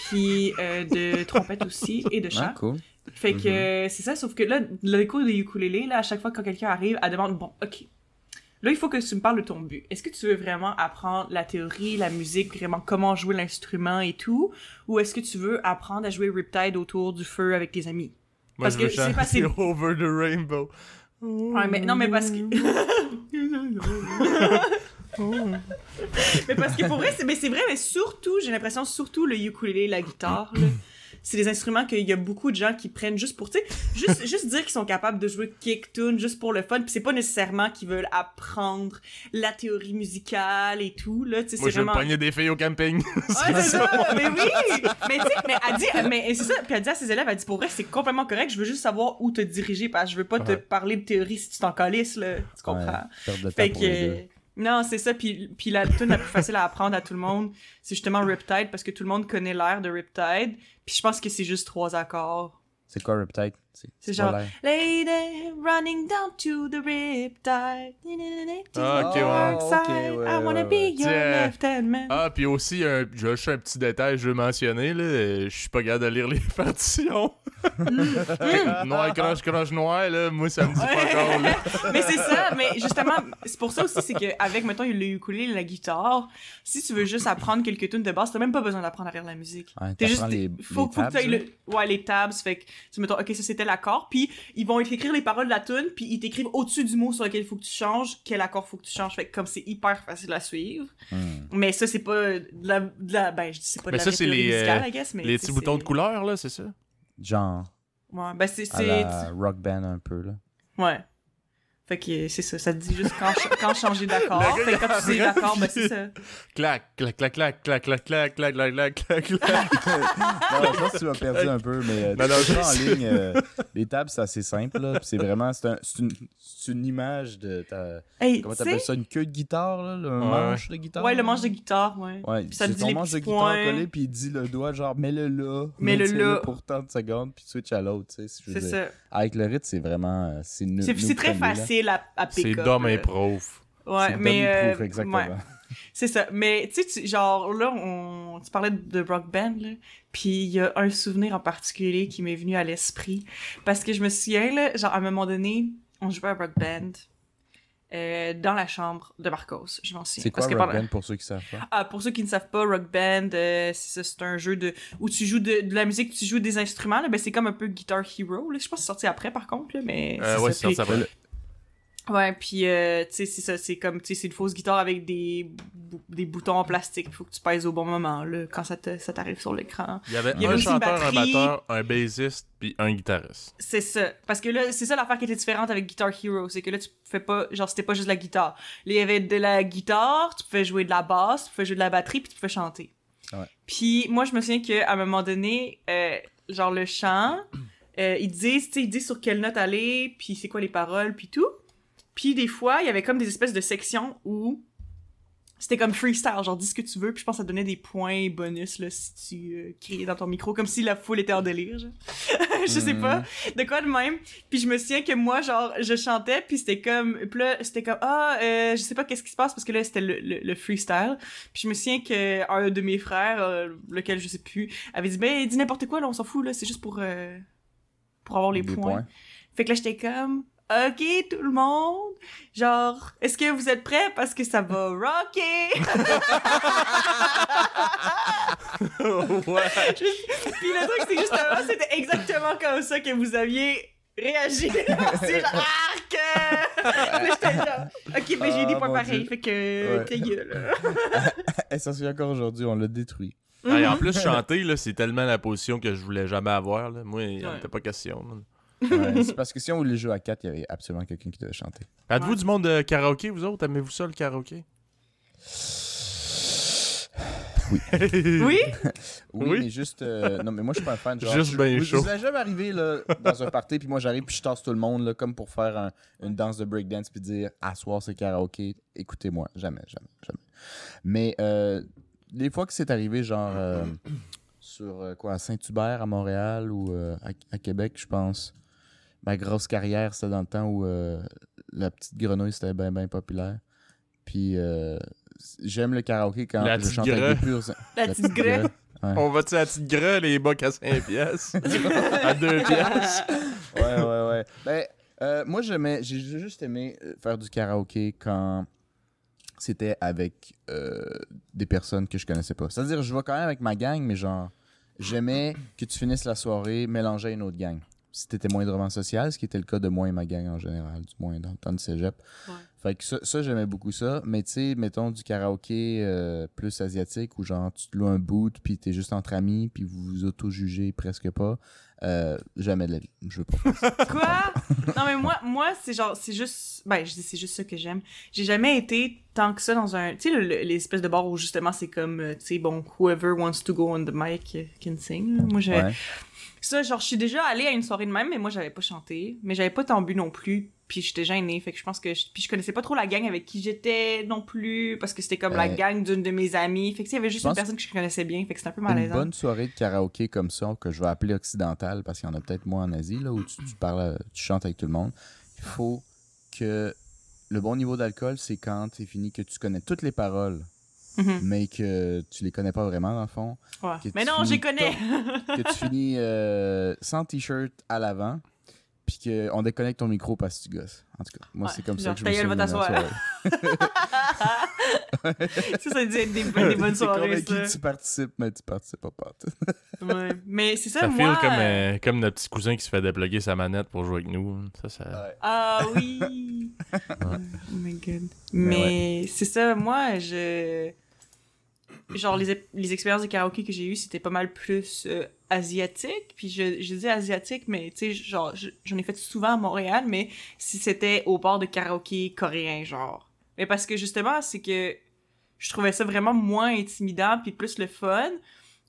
puis euh, de trompette aussi, et de chant. Ah, cool. Fait que euh, c'est ça, sauf que là, le cours de ukulélé, là, à chaque fois quand quelqu'un arrive, elle demande bon, ok. Là, il faut que tu me parles de ton but. Est-ce que tu veux vraiment apprendre la théorie, la musique, vraiment comment jouer l'instrument et tout, ou est-ce que tu veux apprendre à jouer Riptide autour du feu avec tes amis? Moi, parce je que c'est chanter pas si- Over the Rainbow. Ouais, mais non, mais parce que. mais parce que pour vrai, c'est mais c'est vrai, mais surtout, j'ai l'impression, surtout le ukulélé, la guitare, là, c'est des instruments qu'il y a beaucoup de gens qui prennent juste pour, tu sais, juste, juste dire qu'ils sont capables de jouer kick tune juste pour le fun, puis c'est pas nécessairement qu'ils veulent apprendre la théorie musicale et tout, là, tu sais, Moi, c'est je vraiment. pogner des filles au camping. Ouais, c'est ça, mais oui! Mais tu sais, mais elle dit, mais c'est ça, puis elle dit à ses élèves, elle dit, pour vrai, c'est complètement correct, je veux juste savoir où te diriger, parce que je veux pas te parler de théorie si tu t'en calisses, là, tu comprends? Ouais, Fait pour les deux. que... Non, c'est ça, puis, puis la tune la plus facile à apprendre à tout le monde, c'est justement Riptide, parce que tout le monde connaît l'air de Riptide, puis je pense que c'est juste trois accords. C'est quoi Riptide? C'est genre-? Lady running down to the Riptide. Ah, ok, ouais. Dark ok, side, ouais, I wanna ouais, be ouais. your Tiens. left hand man. Ah, puis aussi, un, je juste un petit détail je veux mentionner, là. euh, Je suis pas capable de lire les partitions. noir, croche, croche, noir, là. Moi, ça me dit pas encore, mais c'est ça, mais justement, c'est pour ça aussi, c'est qu'avec, mettons, le ukulélé la guitare, si tu veux juste apprendre quelques tunes de base, t'as même pas besoin d'apprendre à lire la musique. Ouais, T'es juste, les- faut, les faut que t'ailles tabs, le, ouais, les tabs, fait que, tu mettons, ok, ça c'était l'accord, puis ils vont écrire les paroles de la tune, puis ils t'écrivent au-dessus du mot sur lequel il faut que tu changes, quel accord faut que tu changes, fait que comme c'est hyper facile à suivre. Hmm. Mais ça, c'est pas de la, de la- ben, je dis c'est pas Mais de ça, la c'est les, musicale, euh, I guess, mais Les petits boutons de couleur, là, c'est ça? Genre, Ouais, ben c'est, à c'est, la rock band un peu, là. ouais. Fait que c'est ça, ça te dit juste quand, quand changer d'accord. Fait que quand tu a d'accord, ben c'est ça. Clac, clac, clac, clac, clac, clac, clac, clac, clac, clac, clac, clac. non, je pense que tu m'as perdu un peu, mais euh, Non, non, en je sais. ligne, euh, les tables, c'est assez simple, là. C'est vraiment, c'est un- c'est une, c'est une image de ta... Hey, Comment t'appelles ça? Une queue de guitare, là? Le Ouais. manche de guitare? ouais, le manche de guitare, ouais. Ouais, Puis ça te c'est dit ton les manche de guitare points. collé, puis il dit le doigt, genre, mets-le là. Mets-le là. pour tant de secondes, puis switch à l'autre, tu sais. si je veux C'est dire. ça. Avec le rythme, c'est vraiment... euh, C'est très là. facile à, à C'est là. et prof. Ouais, C'est mais. euh, exactement. ouais. C'est ça. Mais, tu sais, genre, là, on... tu parlais de Rock Band, là. Puis il y a un souvenir en particulier qui m'est venu à l'esprit. Parce que je me souviens, là, genre, à un moment donné, on jouait à Rock Band euh, dans la chambre de Marcos. Je m'en souviens. C'est quoi Parce que Rock pendant- Band pour ceux qui savent pas? Ah, pour ceux qui ne savent pas, Rock Band, euh, c'est un jeu de où tu joues de, de la musique, tu joues des instruments. Là, ben, c'est comme un peu Guitar Hero. Là. Je sais pas si c'est sorti après, par contre, là, mais Euh, c'est ouais, ça. c'est Puis- ça. Ouais, puis euh, tu sais, c'est ça, c'est comme, tu sais, c'est une fausse guitare avec des, des boutons en plastique. Il faut que tu pèses au bon moment, là, quand ça te- ça t'arrive sur l'écran. Il y avait Il y avait un chanteur, un batteur, un bassiste, puis un guitariste. C'est ça. Parce que là, c'est ça l'affaire qui était différente avec Guitar Hero. C'est que là, tu fais pas, genre, c'était pas juste la guitare. Là, il y avait de la guitare, tu pouvais jouer de la basse, tu pouvais jouer de la batterie, puis tu pouvais chanter. Ouais. Puis moi, je me souviens qu'à un moment donné, euh, genre, le chant, euh, ils disent, tu sais, ils disent sur quelle note aller, puis c'est quoi les paroles, puis tout. Puis des fois, il y avait comme des espèces de sections où c'était comme freestyle, genre dis ce que tu veux, puis je pense que ça donnait des points bonus là si tu euh, criais dans ton micro, comme si la foule était en délire, genre. je sais pas, de quoi de même. Puis je me souviens que moi, genre, je chantais, puis c'était comme, puis là, c'était comme, ah, euh, je sais pas qu'est-ce qui se passe, parce que là, c'était le, le, le freestyle. Puis je me souviens que un de mes frères, euh, lequel je sais plus, avait dit, ben, dis n'importe quoi, là, on s'en fout, là, c'est juste pour, euh, pour avoir les points. points. Fait que là, j'étais comme, OK, tout le monde, genre, est-ce que vous êtes prêts? Parce que ça va rocker? ouais. Puis le truc, c'est justement, c'était exactement comme ça que vous aviez réagi. c'est genre, ah, Mais j'étais genre, ok, mais j'ai des Ah, points mon pareils, Dieu. fait que Ouais. ta gueule. Et ça se fait encore aujourd'hui, on l'a détruit. Hey, en plus, chanter, là, c'est tellement la position que je voulais jamais avoir. Là. Moi, il Ouais. pas question. man. Ouais, c'est parce que si on voulait jouer à 4, il y avait absolument quelqu'un qui devait chanter. Êtes-vous Ouais. du monde de karaoké, vous autres? Aimez-vous ça, le karaoké? Oui. Oui? Oui, Oui? mais juste. euh, non, mais moi, je suis pas un fan. Genre, Juste je- vous- chaud. Vous êtes jamais arrivé là, dans un party, puis moi, j'arrive, puis je tasse tout le monde, là, comme pour faire un- une danse de breakdance, puis dire, à soir, c'est karaoké, écoutez-moi. Jamais, jamais, jamais. Mais euh, les fois que c'est arrivé, genre, euh, sur euh, quoi, à Saint-Hubert, à Montréal, ou euh, à, à Québec, je pense, ma grosse carrière, c'était dans le temps où euh, la petite grenouille, c'était bien, bien populaire. Puis euh, j'aime le karaoké quand La je chante avec greu. des purs. La petite graine. Ouais. On va-tu à la petite greu, les bocs à 5 pièces? à 2 pièces? ouais, ouais, ouais. Ben, euh, moi, j'aimais, j'ai juste aimé euh, faire du karaoké quand c'était avec euh, des personnes que je connaissais pas. C'est-à-dire, je vais quand même avec ma gang, mais genre, j'aimais que tu finisses la soirée mélangée à une autre gang. Si t'étais moindrement social, ce qui était le cas de moi et ma gang en général, du moins dans le temps de cégep. Ouais. Fait que ça, ça, j'aimais beaucoup ça. Mais tu sais, mettons du karaoké euh, plus asiatique où genre tu te loues un boot puis t'es juste entre amis puis vous vous auto-jugez presque pas. Euh, jamais de la vie. Je veux pas faire ça. Quoi? Non, mais moi, moi c'est genre, c'est juste. Ben, je dis, c'est juste ça que j'aime. J'ai jamais été tant que ça dans un. Tu sais, le- le- l'espèce de bar où justement c'est comme, euh, tu sais, bon, whoever wants to go on the mic can sing. Moi, j'ai. Ouais. Ça, genre, je suis déjà allée à une soirée de même, mais moi, j'avais pas chanté. Mais j'avais pas tant bu non plus. Puis j'étais gênée. Fait que je pense que. je- Puis je connaissais pas trop la gang avec qui j'étais non plus. Parce que c'était comme la Ouais. gang d'une de mes amies. Fait que il y avait juste une personne que je connaissais bien. Fait que c'était un peu Une malaisant. bonne soirée de karaoké comme ça, que je vais appeler occidentale, parce qu'il y en a peut-être moins en Asie, là, où tu, tu parles, euh, tu chantes avec tout le monde. Il faut que le bon niveau d'alcool, c'est quand c'est fini que tu connais toutes les paroles, Mhm. mais que tu les connais pas vraiment, dans le fond. Ouais. Mais non, j'y connais. que tu finis euh, sans t-shirt à l'avant, puis qu'on déconnecte ton micro parce que tu gosses. En tout cas, moi, Ouais, c'est comme ça que je me va t'asseoir. soirée. ça, ça dit être des, des bonnes soirées, ça. tu participes, mais tu participes pas. pas. Ouais. Mais c'est ça, Ça moi... comme, euh, comme notre petit cousin qui se fait déploguer sa manette pour jouer avec nous. Ça, ça... Ah oui! oh my god. Mais Mais c'est ça, moi, je... Genre, les, les expériences de karaoké que j'ai eues, c'était pas mal plus euh, asiatique. Puis je, je dis asiatique, mais tu sais, genre, je- j'en ai fait souvent à Montréal, mais si c'était au bord de karaoké coréen, genre. Mais parce que justement, c'est que je trouvais ça vraiment moins intimidant, puis plus le fun.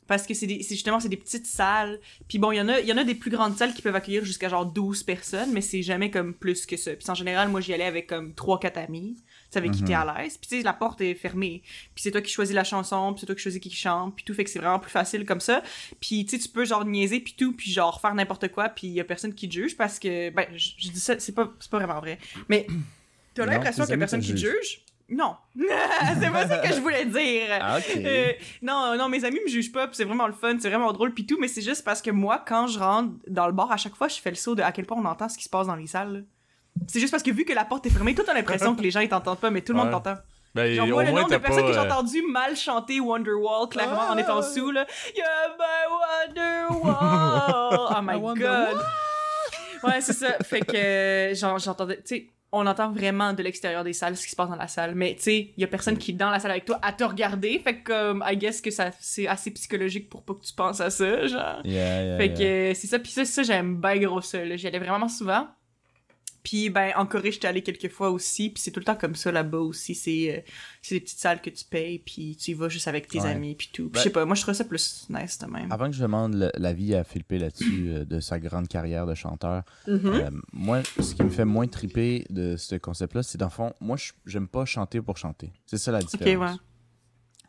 Parce que c'est justement, c'est des petites salles. Puis bon, il y en a, il y en a des plus grandes salles qui peuvent accueillir jusqu'à genre 12 personnes, mais c'est jamais comme plus que ça. Puis en général, moi, j'y allais avec comme 3-4 amis. Tu avec qui Mhm. t'es à l'aise. Puis tu sais, la porte est fermée. Puis c'est toi qui choisis la chanson, puis c'est toi qui choisis qui chante, puis tout. Fait que c'est vraiment plus facile comme ça. Puis tu sais, tu peux genre niaiser, puis tout, puis genre faire n'importe quoi, puis il y a personne qui te juge parce que, ben, je, je dis ça, c'est pas, c'est pas vraiment vrai. Mais t'as l'impression qu'il y a personne qui te juge? Non. c'est pas ça que je voulais dire. Ah. Euh, non, non, mes amis me jugent pas, c'est vraiment le fun, c'est vraiment drôle, puis tout, mais c'est juste parce que moi, quand je rentre dans le bar, à chaque fois, je fais le saut de à quel point on entend ce qui se passe dans les salles. C'est juste parce que vu que la porte est fermée, toi t'as l'impression que les gens ils t'entendent pas, mais tout le monde Ouais. t'entend. Ben, Genre au moi, le moins, nombre de personnes pas, que j'ai euh, entendu mal chanter Wonderwall, clairement, en Ah. étant sous, là. You're my Wonderwall! Oh my wonder god! Ouais, c'est ça. Fait que, genre, j'entendais, tu sais, on entend vraiment de l'extérieur des salles ce qui se passe dans la salle, mais tu sais, il y a personne qui est dans la salle avec toi à te regarder, fait que, comme, I guess que ça, c'est assez psychologique pour pas que tu penses à ça, genre. Yeah, yeah, Fait que yeah. c'est ça, puis ça, ça j'aime bien gros ça. J'y allais vraiment souvent. Puis ben en Corée, j'étais allée quelques fois aussi, puis c'est tout le temps comme ça là-bas aussi, c'est euh, c'est des petites salles que tu payes puis tu y vas juste avec tes Ouais. amis puis tout. Puis Ben- je sais pas, moi je trouve ça plus nice de même. Avant que je demande l'avis à Philippe là-dessus euh, de sa grande carrière de chanteur, Mhm. euh, moi, ce qui me fait moins triper de ce concept-là, c'est dans le fond, moi, je- j'aime pas chanter pour chanter. C'est ça la OK, différence. ouais.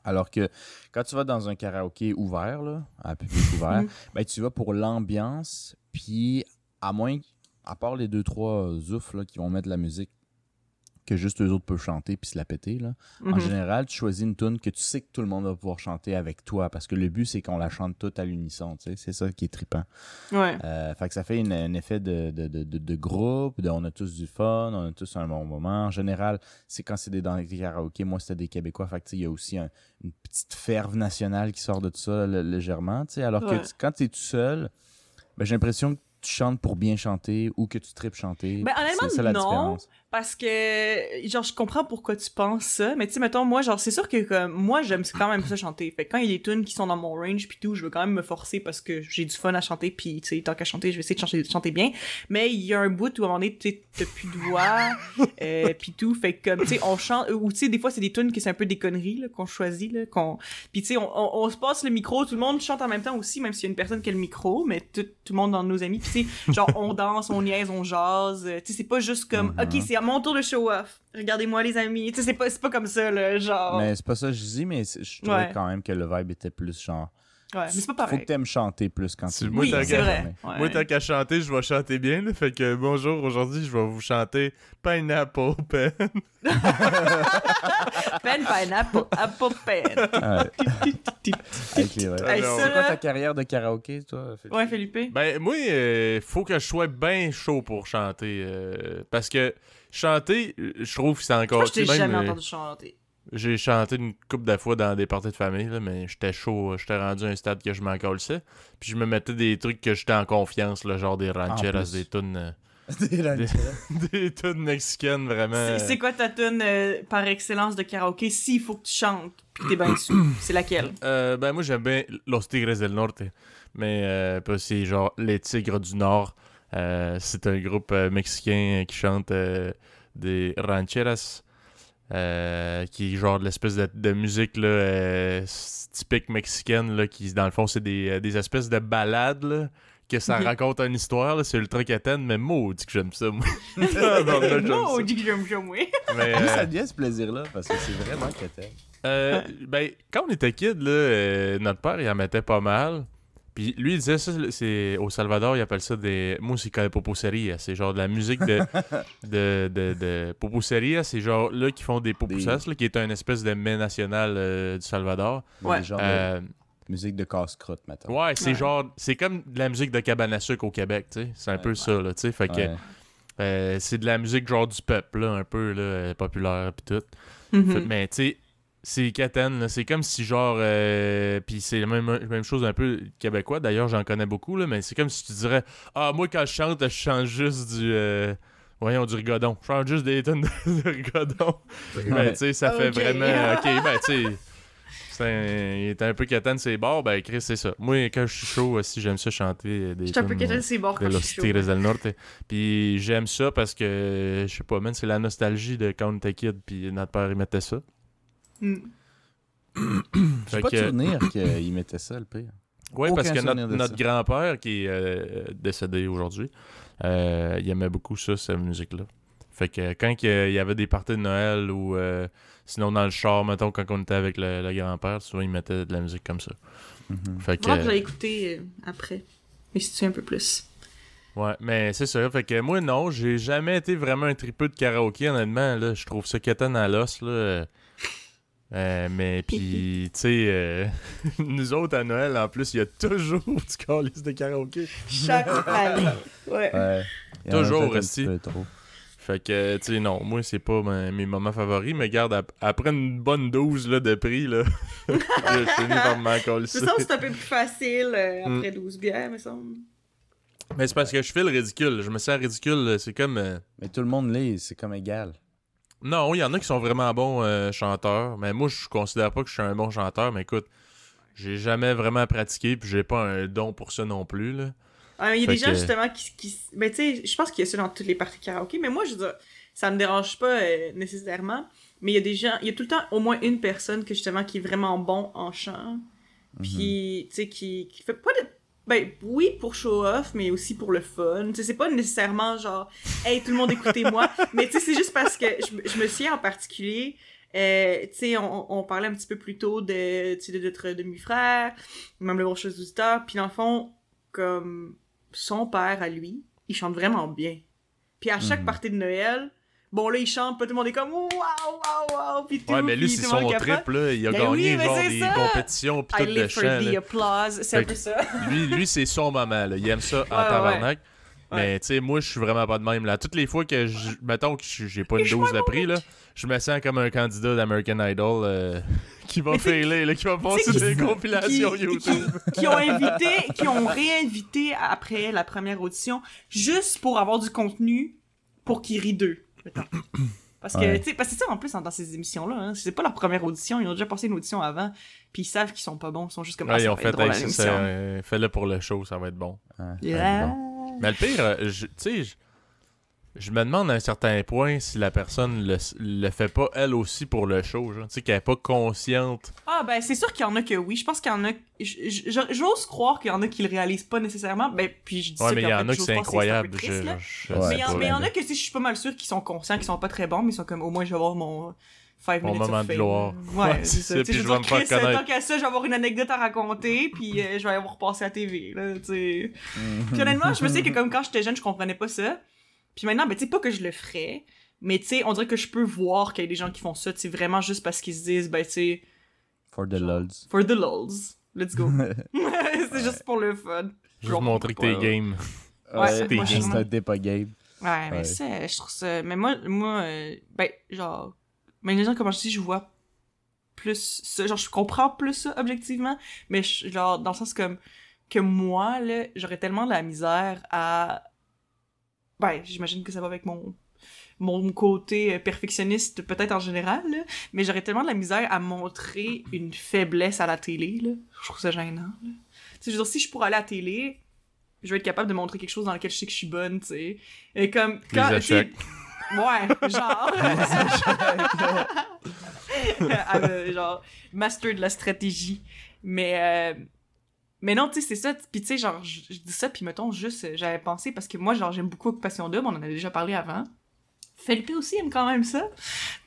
Alors que quand tu vas dans un karaoké ouvert, là, à public ouvert, Mhm. ben, tu vas pour l'ambiance, puis à moins, à part les deux, trois oufs là, qui vont mettre de la musique que juste eux autres peuvent chanter puis se la péter, là. En Mhm. général, tu choisis une tune que tu sais que tout le monde va pouvoir chanter avec toi parce que le but, c'est qu'on la chante toute à l'unisson. C'est ça qui est trippant. Ouais. Euh, fait que ça fait un effet de, de, de, groupe, on a tous du fun, on a tous un bon moment. En général, c'est quand c'est des, dans les karaokés, moi c'était des Québécois, fait que il y a aussi un- une petite ferve nationale qui sort de tout ça légèrement. Alors Ouais. que quand tu es tout seul, ben, j'ai l'impression que tu chantes pour bien chanter ou que tu tripes chanter. Ben, honnêtement, c'est ça la non. différence. Parce que, genre, je comprends pourquoi tu penses ça, mais tu sais, mettons, moi, genre, c'est sûr que, comme, moi, j'aime quand même ça chanter. Fait que quand il y a des tunes qui sont dans mon range pis tout, je veux quand même me forcer parce que j'ai du fun à chanter pis, tu sais, tant qu'à chanter, je vais essayer de chanter, de chanter bien. Mais il y a un bout où, à un moment donné, tu t'as plus de voix, euh, pis tout. Fait que, comme, tu sais, on chante, ou tu sais, des fois, c'est des tunes que c'est un peu des conneries, là, qu'on choisit, là, qu'on, pis tu sais, on, on, on se passe le micro, tout le monde chante en même temps aussi, même s'il y a une personne qui a le micro, mais tout, tout le monde dans nos amis, genre, on danse, on niaise, on jase, tu sais, c'est pas juste comme, Mhm. ok, c'est à mon tour de show off. Regardez-moi les amis. Tu sais, c'est pas, c'est pas comme ça, là, genre. Mais c'est pas ça que je dis, mais je trouvais Ouais. quand même que le vibe était plus genre. Ouais, mais c'est pas Faut pareil. que t'aimes chanter plus quand tu moi, Oui, tant c'est qu'à- vrai. Ouais. Moi, tant qu'à chanter, je vais chanter bien. Là, fait que bonjour, aujourd'hui, je vais vous chanter Pineapple Pen. Pen, pineapple, apple pen. C'est quoi ta carrière de karaoké, toi? Philippe? Ouais, Felipe. Ben, moi, euh, faut que je sois bien chaud pour chanter. euh, parce que chanter, je trouve que c'est encore. Je t'ai jamais euh, entendu chanter. J'ai chanté une couple de fois dans des parties de famille, là, mais j'étais chaud. J'étais rendu à un stade que je m'en colissais. Puis je me mettais des trucs que j'étais en confiance, là, genre des rancheras, plus. des tunes. euh, Des rancheras. des tunes mexicaines, vraiment. C'est- C'est quoi ta tune euh, par excellence de karaoké s'il faut que tu chantes pis que t'es bien dessus? C'est laquelle? Euh, ben moi j'aime bien Los Tigres del Norte, mais euh, puis c'est genre les Tigres du Nord. Euh, c'est un groupe euh, mexicain qui chante euh, des rancheras, euh, qui est genre de l'espèce de, de musique là, euh, typique mexicaine là, qui dans le fond c'est des, euh, des espèces de ballades là, que ça Ok. raconte une histoire. là, C'est ultra quétaine, mais maudit que j'aime ça moi. Dis que j'aime ça, moi. Mais, euh, ça devient ce plaisir-là? Parce que c'est vraiment quétaine. Euh, ben, quand on était kid, là, euh, notre père, il en mettait pas mal. Puis lui, il disait ça, c'est au Salvador, il appelle ça des musica de poposeria. C'est genre de la musique de, de, de, de poposeria. C'est genre là qui font des popusas, là, qui est un espèce de mets national euh, du Salvador. Ouais. Des genres Euh, de musique de casse-croûte, maintenant. ouais, c'est Ouais. genre, c'est comme de la musique de cabane à sucre au Québec, tu sais. C'est un Ouais, peu ouais. ça, là, tu sais. Fait que euh, c'est de la musique genre du peuple, là, un peu, là, populaire, pis tout. Fait- Mhm. Mais tu sais, c'est Catane, là. C'est comme si genre. euh, Puis c'est la même, même chose un peu québécois. D'ailleurs, j'en connais beaucoup, là. Mais c'est comme si tu dirais Ah, moi, quand je chante, je chante juste du. euh, Voyons, du rigodon. Je chante juste des tonnes de, de rigodon. Ben, tu sais, ça fait vraiment. Ok, ben, tu sais. c'est un- Il est un peu catane, c'est bords. Ben, Chris, c'est ça. Moi, quand je suis chaud aussi, j'aime ça chanter des. Je suis un peu tunes, quelqu'un de ses bords de quand je Los suis chaud. Tigres del Norte. Puis j'aime ça parce que, je sais pas, man, c'est la nostalgie de quand on était kid, puis notre père, il mettait ça. Mm. J'ai Fait pas de que- souvenir qu'il mettait ça, le pire. Oui, parce que notre, grand-père, qui est euh, décédé aujourd'hui, euh, il aimait beaucoup ça, cette musique-là. Fait que quand il y avait des parties de Noël ou euh, sinon dans le char, mettons, quand on était avec le, le grand-père, souvent il mettait de la musique comme ça. Mhm. Fait que, je l'ai écouté euh, après. Mais si tu un peu plus. ouais, mais c'est ça. Fait que moi, non, j'ai jamais été vraiment un tripeux de karaoké, honnêtement. Là, je trouve ça quétaine à l'os, là. Euh, mais puis, tu sais, euh, nous autres à Noël, en plus, il y a toujours du calice de karaoké. Chaque année. Ouais. Toujours, trop. Fait que, tu sais, non, moi, c'est pas ma- mes moments favoris, mais garde, ap- après une bonne dose là, de prix, là, je finis par m'en coller. C'est un peu plus facile euh, Mm. après 12 bières, me semble. Mais c'est parce que je fais le ridicule. Je me sens ridicule. C'est comme. euh, Mais tout le monde l'est, c'est comme égal. Non, il y en a qui sont vraiment bons euh, chanteurs, mais moi, je considère pas que je suis un bon chanteur, mais écoute, j'ai jamais vraiment pratiqué, puis j'ai pas un don pour ça non plus, là. Ah, Il y a Fait des gens que- justement qui. qui ben, tu sais, je pense qu'il y a ça dans toutes les parties karaoké, mais moi, je veux dire, ça me dérange pas euh, nécessairement. Mais il y a des gens, il y a tout le temps au moins une personne que justement qui est vraiment bon en chant. Puis, tu sais, qui, qui fait pas de. Ben, oui, pour show off, mais aussi pour le fun. Tu sais, c'est pas nécessairement genre, hey, tout le monde écoutez-moi. mais tu sais, c'est juste parce que je, me- je me souviens en particulier, euh, tu sais, on, on parlait un petit peu plus tôt de, tu sais, de notre demi-frère, même le bon chose auditeur. Puis dans le fond, comme son père à lui, il chante vraiment bien. Puis à chaque Mhm. partie de Noël, bon là, il chante, puis tout le monde est comme waouh, waouh, waouh, puis tout. Ouais, mais lui, puis c'est le son trip, là. Il a Ben gagné, oui, genre, des ça. compétitions, pis I tout live for chant, the applause, c'est un peu ça. Lui, lui c'est son moment, là. Il aime ça en Ouais, ouais, tabarnak. Mais tu sais, moi, je suis vraiment pas de même. Là, toutes les fois que je. Mettons que j'ai pas une dose de prix, là, je me sens comme un candidat d'American Idol euh, qui va failer, là, qui va passer des compilations qui- YouTube. qui ont invité, qui ont réinvité après la première audition, juste pour avoir du contenu pour qu'ils rient d'eux. Parce que, Ouais. tu sais, parce que c'est ça, en plus, dans ces émissions-là, hein, c'est pas leur première audition, ils ont déjà passé une audition avant, puis ils savent qu'ils sont pas bons, ils sont juste comme, ah, Ouais, ça ils ont fait, hey, euh, fais-le pour le show, ça va être bon. Ouais, Yeah. ouais, bon. Mais le pire, euh, tu sais, je, me demande à un certain point si la personne le, le fait pas elle aussi pour le show, genre, tu sais, qu'elle est pas consciente. Ah, ben, c'est sûr qu'il y en a que oui, je pense qu'il y en a, j'ose croire qu'il y en a qui le réalisent pas nécessairement, ben, puis je dis Ouais, ça, mais il y en a que j'ose c'est pas, un peu incroyable. triste, je, là. je Ouais, sais mais il y en- a que si je suis pas mal sûr qu'ils sont conscients qu'ils sont pas très bons, mais ils sont comme au moins je vais avoir mon 5 Mon minutes moment of de fame. gloire. Ouais, Ouais, c'est c'est ça. ça, Tu sais, puis je vais me dire, faire Chris, connaître. tant qu'à ça, je vais avoir une anecdote à raconter, puis euh, je vais avoir passé à la TV, là, tu sais. Puis honnêtement, je me sais que comme quand j'étais jeune, je comprenais pas ça. Puis maintenant, ben tu sais, pas que je le ferais, mais tu sais, on dirait que je peux voir qu'il y a des gens qui font ça, tu sais, vraiment juste parce qu'ils se disent, ben tu sais, For the lols. for the lols, let's go. c'est juste pour le fun. Juste montrer que t'es Ouais. game. Ouais, c'est un débat game. Ouais, mais Ouais. ça, je trouve ça. Mais moi, moi euh, ben, genre. Mais les gens, comme je dis, je vois plus ça. Genre, je comprends plus ça, objectivement. Mais je- genre, dans le sens comme. Que moi, là, j'aurais tellement de la misère à. Ben, j'imagine que ça va avec mon. Mon côté euh, perfectionniste, peut-être en général, là, mais j'aurais tellement de la misère à montrer une faiblesse à la télé, là. Je trouve ça gênant, là. Tu sais, je veux dire, si je pourrais aller à la télé, je vais être capable de montrer quelque chose dans lequel je sais que je suis bonne, tu sais. Et comme quand. Ouais, genre. Ah, euh, genre master de la stratégie. Mais euh, mais non, tu sais, c'est ça. Puis tu sais, genre, je je dis ça, puis mettons, juste, euh, j'avais pensé, parce que moi, genre, j'aime beaucoup Occupation Double, on en a déjà parlé avant. Felipe aussi aime quand même ça.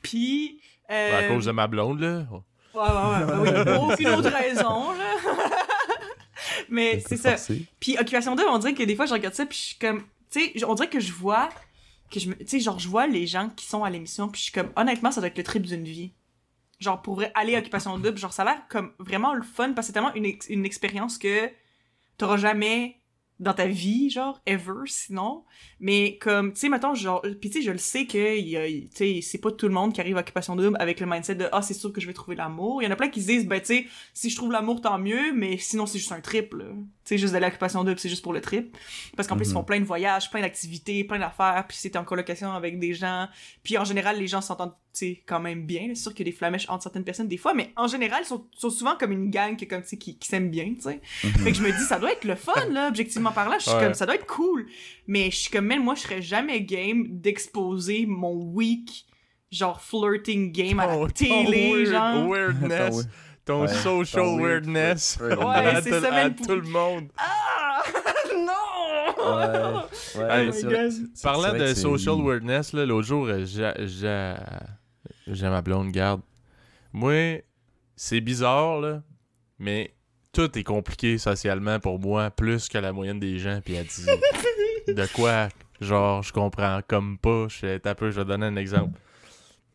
Puis... euh, À cause de ma blonde, là. Ouais, ouais, ouais, ouais, oui, aucune autre raison, là. Mais c'est ça. Puis Occupation Double, on dirait que des fois, je regarde ça, puis je suis comme... Tu sais, on dirait que je vois... que je me- Tu sais, genre, je vois les gens qui sont à l'émission, puis je suis comme... Honnêtement, ça doit être le trip d'une vie. Genre, pour aller à Occupation Double, genre, ça a l'air comme vraiment le fun, parce que c'est tellement une, ex- une expérience que t'auras jamais dans ta vie, genre, ever, sinon. Mais comme, tu sais, mettons, genre, pis tu sais, je le sais que, il y a- tu sais, c'est pas tout le monde qui arrive à Occupation Double avec le mindset de, ah, c'est sûr que je vais trouver l'amour. Il y en a plein qui se disent, ben, tu sais, si je trouve l'amour, tant mieux, mais sinon, c'est juste un trip, là. Tu sais, juste d'aller à Occupation Double, c'est juste pour le trip. Parce qu'en plus, ils Mhm. font plein de voyages, plein d'activités, plein d'affaires, puis c'est en colocation avec des gens. Puis en général, les gens s'entendent, quand même bien. C'est sûr qu'il y a des flamèches entre certaines personnes des fois, mais en général, ils sont, sont souvent comme une gang que, comme, tu sais, qui, qui s'aiment bien, tu sais. Fait que je me dis, ça doit être le fun, là, objectivement parlant. Je suis Ouais. comme, ça doit être cool. Mais je suis comme, même moi, je serais jamais game d'exposer mon week, genre, flirting game à la ton télé, weird- genre. weirdness. Ton- Ton Ouais, social ton weirdness. Ouais, à c'est tout- ça, à même tout pour- le monde. Ah! non! Ouais, Oh Parlant de social weirdness, là, l'autre jour, euh, j'ai, j'ai, ma blonde garde. Moi, c'est bizarre, là, mais tout est compliqué socialement pour moi, plus que la moyenne des gens. Puis elle dit de quoi, genre, je comprends comme pas. Je T'as peu, je vais donner un exemple.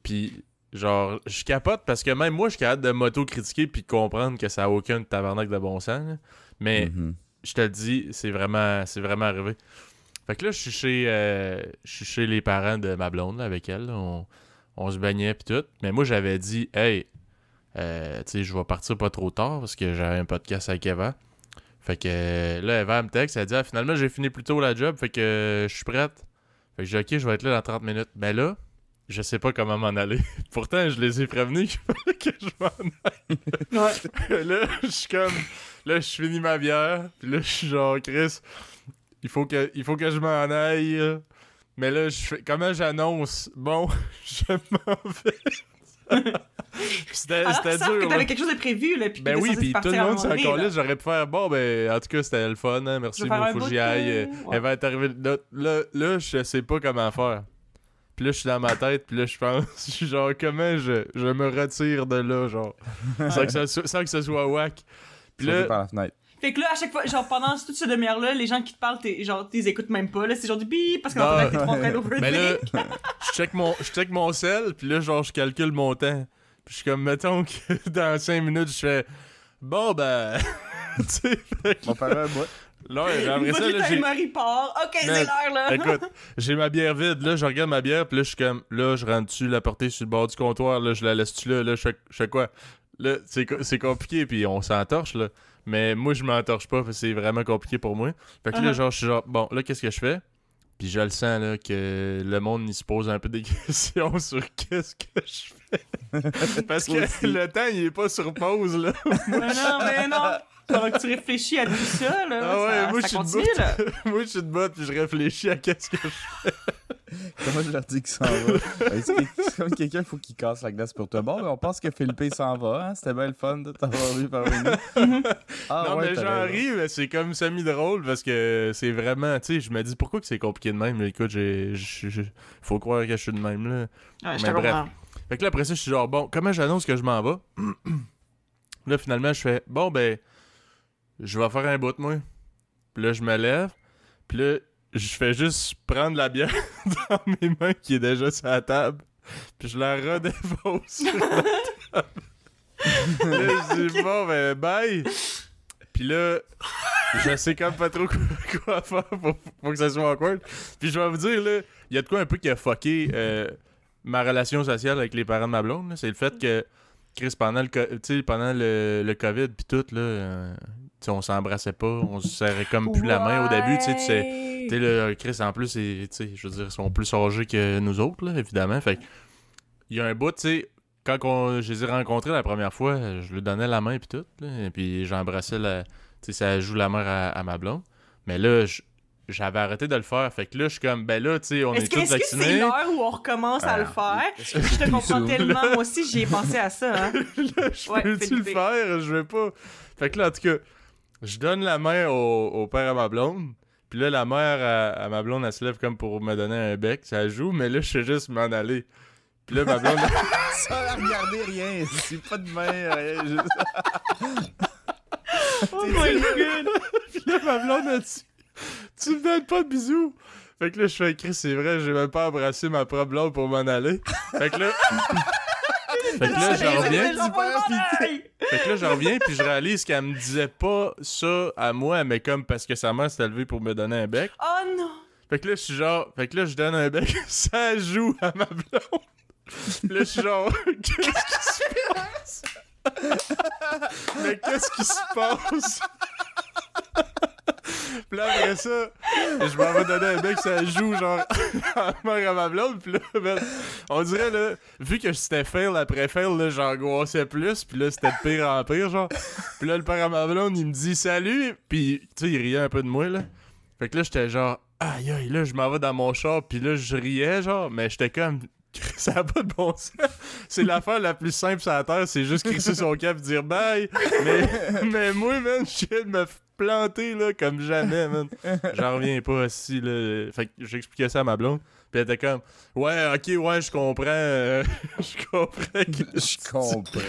Puis, genre, je capote parce que même moi, je suis capable de m'auto-critiquer puis de comprendre que ça a aucun tabarnak de bon sens. là. Mais Mhm. je te le dis, c'est vraiment, c'est vraiment arrivé. Fait que là, je suis chez, euh, je suis chez les parents de ma blonde là, avec elle. là. On, on se baignait puis tout. Mais moi, j'avais dit, hey, euh, tu sais, je vais partir pas trop tard parce que j'avais un podcast avec Eva. Fait que euh, là, Eva me texte, elle dit, ah, finalement, j'ai fini plus tôt la job, fait que euh, je suis prête. Fait que j'ai dit, ok, je vais être là dans 30 minutes. Ben là, je sais pas comment m'en aller. Pourtant, je les ai prévenus que je m'en Ouais. là, je suis comme. Là, je finis ma bière. Puis là, je suis genre, Chris, il faut que, il faut que je m'en aille. Mais là, je fais. Comment j'annonce? Bon, je m'en vais. c'était savent que dur. t'avais quelque chose de prévu, là, puis Ben oui, puis tout le monde donné, encore là. J'aurais pu faire bon, ben en tout cas, c'était le fun. Hein, merci, faut que j'y aille. euh, ouais. Elle va être arrivée. Là, là, là, je sais pas comment faire. Puis là, je suis dans ma tête, puis là, je pense, je suis genre, comment je, je me retire de là, genre, sans, que ça, soit- sans que ce soit whack. Puis Sauter là, par la fenêtre. Fait que là, à chaque fois, genre, pendant toute cette demi-heure-là, les gens qui te parlent, t'es, genre, t'es écoutes même pas, là, c'est genre du bip, parce que t'es trop en train d'overthink. Mais là, je check mon, je check mon sel, puis là, genre, je calcule mon temps. Puis je suis comme, mettons que dans 5 minutes, je fais, bon, ben, tu sais, fait que On va faire un bout. Là, après ça, là, j'ai. timer, il part. OK, c'est Man, l'heure, là. Écoute, j'ai ma bière vide, là, je regarde ma bière, puis là, je suis comme, là, je rentre dessus la portée sur le bord du comptoir, là, je la laisse-tu là, là, je fais, quoi? Là, c'est c'est compliqué, puis on s'entorche, là. Mais moi, je m'entorche pas, c'est vraiment compliqué pour moi. Fait que là, Uh-huh. genre, je suis genre, bon, là, qu'est-ce que je fais? Puis je le sens, là, que le monde, il se pose un peu des questions sur qu'est-ce que je fais. Parce que le temps, il est pas sur pause, là. Mais non, mais non. Pendant que tu réfléchis à tout ça, là, Ah ouais, ça, moi, ça je suis là? moi, je suis debout, puis je réfléchis à qu'est-ce que je Comment je leur dis qu'il s'en va? C'est comme quelqu'un, il faut qu'il casse la glace pour toi. Bon, ben, on pense que Philippe s'en va. Hein? C'était bien le fun de t'avoir vu parmi nous. Ah, non, ouais, mais j'en ris, mais c'est comme semi-drôle parce que c'est vraiment, tu sais, je me dis pourquoi que c'est compliqué de même? Écoute, j'ai, faut croire que je suis de même, là. Ouais, je Mais te bref. comprends. Fait que là, après ça, je suis genre, bon, comment j'annonce que je m'en vais? là, finalement, je fais, bon, ben, je vais faire un bout, moi. Puis là, je me lève. Puis là, je fais juste prendre la bière dans mes mains qui est déjà sur la table. Puis je la redépose sur la table. là, je dis, bon, ben, bye. Puis là, je sais comme pas trop quoi, faire pour, pour que ça soit awkward. Puis je vais vous dire, là, il y a de quoi un peu qui a fucké euh, ma relation sociale avec les parents de ma blonde. C'est le fait que, Chris, pendant le, pendant le, le COVID, puis tout, là, euh, on s'embrassait pas, on se serrait comme plus la main au début, tu sais, tu sais. Là, Chris, en plus, je veux dire, ils sont plus âgés que nous autres, là, évidemment. Fait il y a un bout, tu sais, quand on, je les ai rencontrés la première fois, je lui donnais la main puis tout, là, et puis j'embrassais la, tu sais, ça joue la mère à, à ma blonde. Mais là, je- j'avais arrêté de le faire. Fait que là, je suis comme, ben là, tu sais, on est tous est-ce que c'est vaccinés. l'heure où on recommence à Ah, le faire? Est-ce que Je te tu comprends tellement. Moi aussi, j'y ai pensé à ça. Hein. là, je Ouais, peux-tu le faire? Je vais pas. Fait que là, en tout cas, je donne la main au, au père à ma blonde. Puis là, la mère à, à ma blonde, elle se lève comme pour me donner un bec. Ça joue, mais là, je sais juste m'en aller. Puis là, ma blonde. Sans regarder rien. C'est pas de main, rien. juste- Oh my god! Puis là, ma blonde a dit Tu me donnes pas de bisous. Fait que là, je fais écrit, c'est vrai, j'ai même pas embrassé ma propre blonde pour m'en aller. Fait que là. fait que là, j'en reviens. Fait que là, je reviens, puis je réalise qu'elle me disait pas ça à moi, mais comme parce que sa mère s'était levée pour me donner un bec. Oh non! Fait que là, je suis genre. Fait que là, je donne un bec, ça joue à ma blonde. Là, je suis genre. Qu'est-ce qui se passe? mais qu'est-ce qui se passe? Puis là, après ça, je m'en vais donner un bec, ça joue, genre, à ma blonde. Puis là, on dirait, là, vu que c'était fail après fail, là, j'angoissais plus. Puis là, c'était de pire en pire, genre. Puis là, le père à ma blonde, il me dit salut. Puis, tu sais, il riait un peu de moi, là. Fait que là, j'étais genre, aïe, aïe, là, je m'en vais dans mon char. Puis là, je riais, genre, mais j'étais comme, ça a pas de bon sens. C'est l'affaire la plus simple sur la terre, c'est juste crisser son cap et dire bye. Mais, mais moi, man, je viens de me planter, là, comme jamais, man. J'en reviens pas aussi, là. Fait que j'expliquais ça à ma blonde. Puis elle était comme, ouais, ok, ouais, je comprends. euh, je comprends que. Je comprends.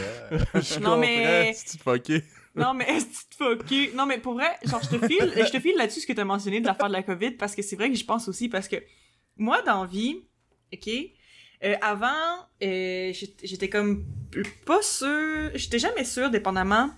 Je Non, comprends, mais- c'est fucké. Non, mais est-ce que tu te fucké? Non, mais pour vrai, genre, je te file, je te file là-dessus ce que t'as mentionné de l'affaire de la COVID, parce que c'est vrai que je pense aussi, parce que moi, dans la vie, ok, euh, avant, euh, j'étais j'étais comme pas sûre, j'étais jamais sûre, dépendamment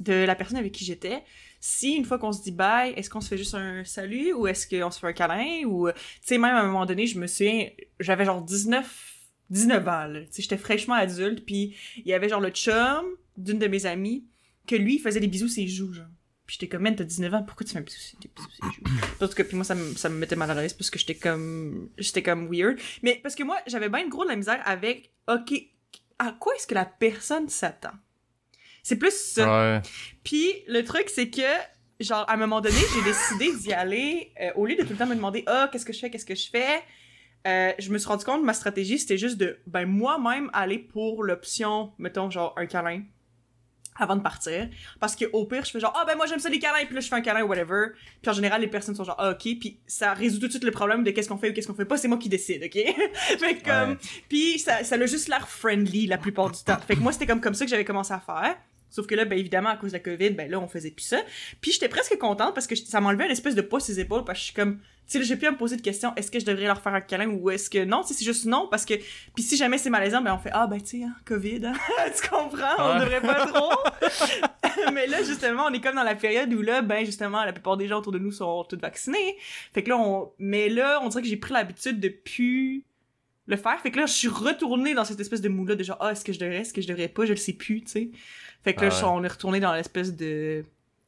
de la personne avec qui j'étais, si une fois qu'on se dit bye, est-ce qu'on se fait juste un salut ou est-ce qu'on se fait un câlin ou, tu sais, même à un moment donné, je me souviens, j'avais genre 19, 19 ans. Tu sais, j'étais fraîchement adulte, puis il y avait genre le chum d'une de mes amies que lui, il faisait des bisous ses joues, genre. Puis j'étais comme, man, t'as 19 ans, pourquoi tu fais un bisou, ses joues? En tout cas, puis moi, ça me, ça me mettait mal à l'aise parce que j'étais comme, j'étais comme weird. Mais parce que moi, j'avais bien gros de la misère avec, ok, à quoi est-ce que la personne s'attend? C'est plus ça. Ouais. Puis le truc, c'est que, genre, à un moment donné, j'ai décidé d'y aller, euh, au lieu de tout le temps me demander, ah, qu'est-ce que je fais, qu'est-ce que je fais, euh, je me suis rendu compte, ma stratégie, c'était juste de, ben, moi-même aller pour l'option, mettons, genre, un câlin avant de partir. Parce que au pire, je fais genre, ah, ben, moi, j'aime ça les câlins, puis là, je fais un câlin, whatever. Puis en général, les personnes sont genre, ah, ok, puis ça résout tout de suite le problème de qu'est-ce qu'on fait ou qu'est-ce qu'on fait pas, c'est moi qui décide, ok? fait que, comme, Ouais. puis ça, ça a juste l'air friendly la plupart du temps. Fait que moi, c'était comme, comme ça que j'avais commencé à faire. Sauf que là, ben évidemment, à cause de la COVID, ben là, on faisait plus ça. Puis j'étais presque contente parce que ça m'enlevait une espèce de poids sur les épaules parce que je suis comme, tu sais, j'ai pu à me poser de questions, est-ce que je devrais leur faire un câlin ou est-ce que non? Tu sais, c'est juste non parce que, puis si jamais c'est malaisant, ben on fait, ah ben tu sais, hein, COVID, hein? tu comprends? On Ouais. devrait pas trop. Mais là, justement, on est comme dans la période où là, ben justement, la plupart des gens autour de nous sont tous vaccinés. Fait que là, on, mais là, on dirait que j'ai pris l'habitude de plus le faire. Fait que là, je suis retournée dans cette espèce de moule-là de genre, ah, est-ce que je devrais, est-ce que je devrais pas, je le sais plus, tu sais. Fait que là, Ah je- ouais. on est retourné dans l'espèce de.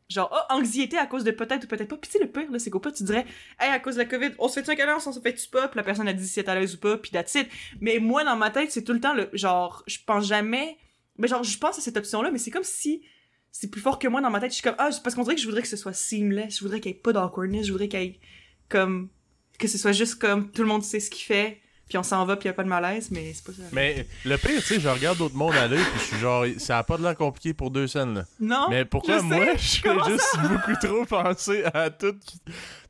Genre, ah, anxiété à cause de peut-être ou peut-être pas. Puis tu sais, le pire, là, c'est qu'au pas, tu dirais, hey, à cause de la COVID, on se fait un câlin, on se fait-tu pas, puis la personne a dit si elle est à l'aise ou pas, puis that's it. Mais moi, dans ma tête, c'est tout le temps le. Genre, je pense jamais. Mais genre, je pense à cette option-là, mais c'est comme si. C'est plus fort que moi dans ma tête. Je suis comme, ah, parce qu'on dirait que je voudrais que ce soit seamless. Je voudrais qu'il y ait pas d'awkwardness. Je voudrais qu'il y ait comme. Que ce soit juste comme tout le monde sait ce qu'il fait, puis on s'en va, puis y a pas de malaise, mais c'est pas ça. Mais le pire, tu sais, je regarde d'autres mondes aller, puis je suis genre, ça a pas de l'air compliqué pour deux scènes, là. Non! Mais pourquoi je moi, je je fais juste beaucoup trop penser à tout,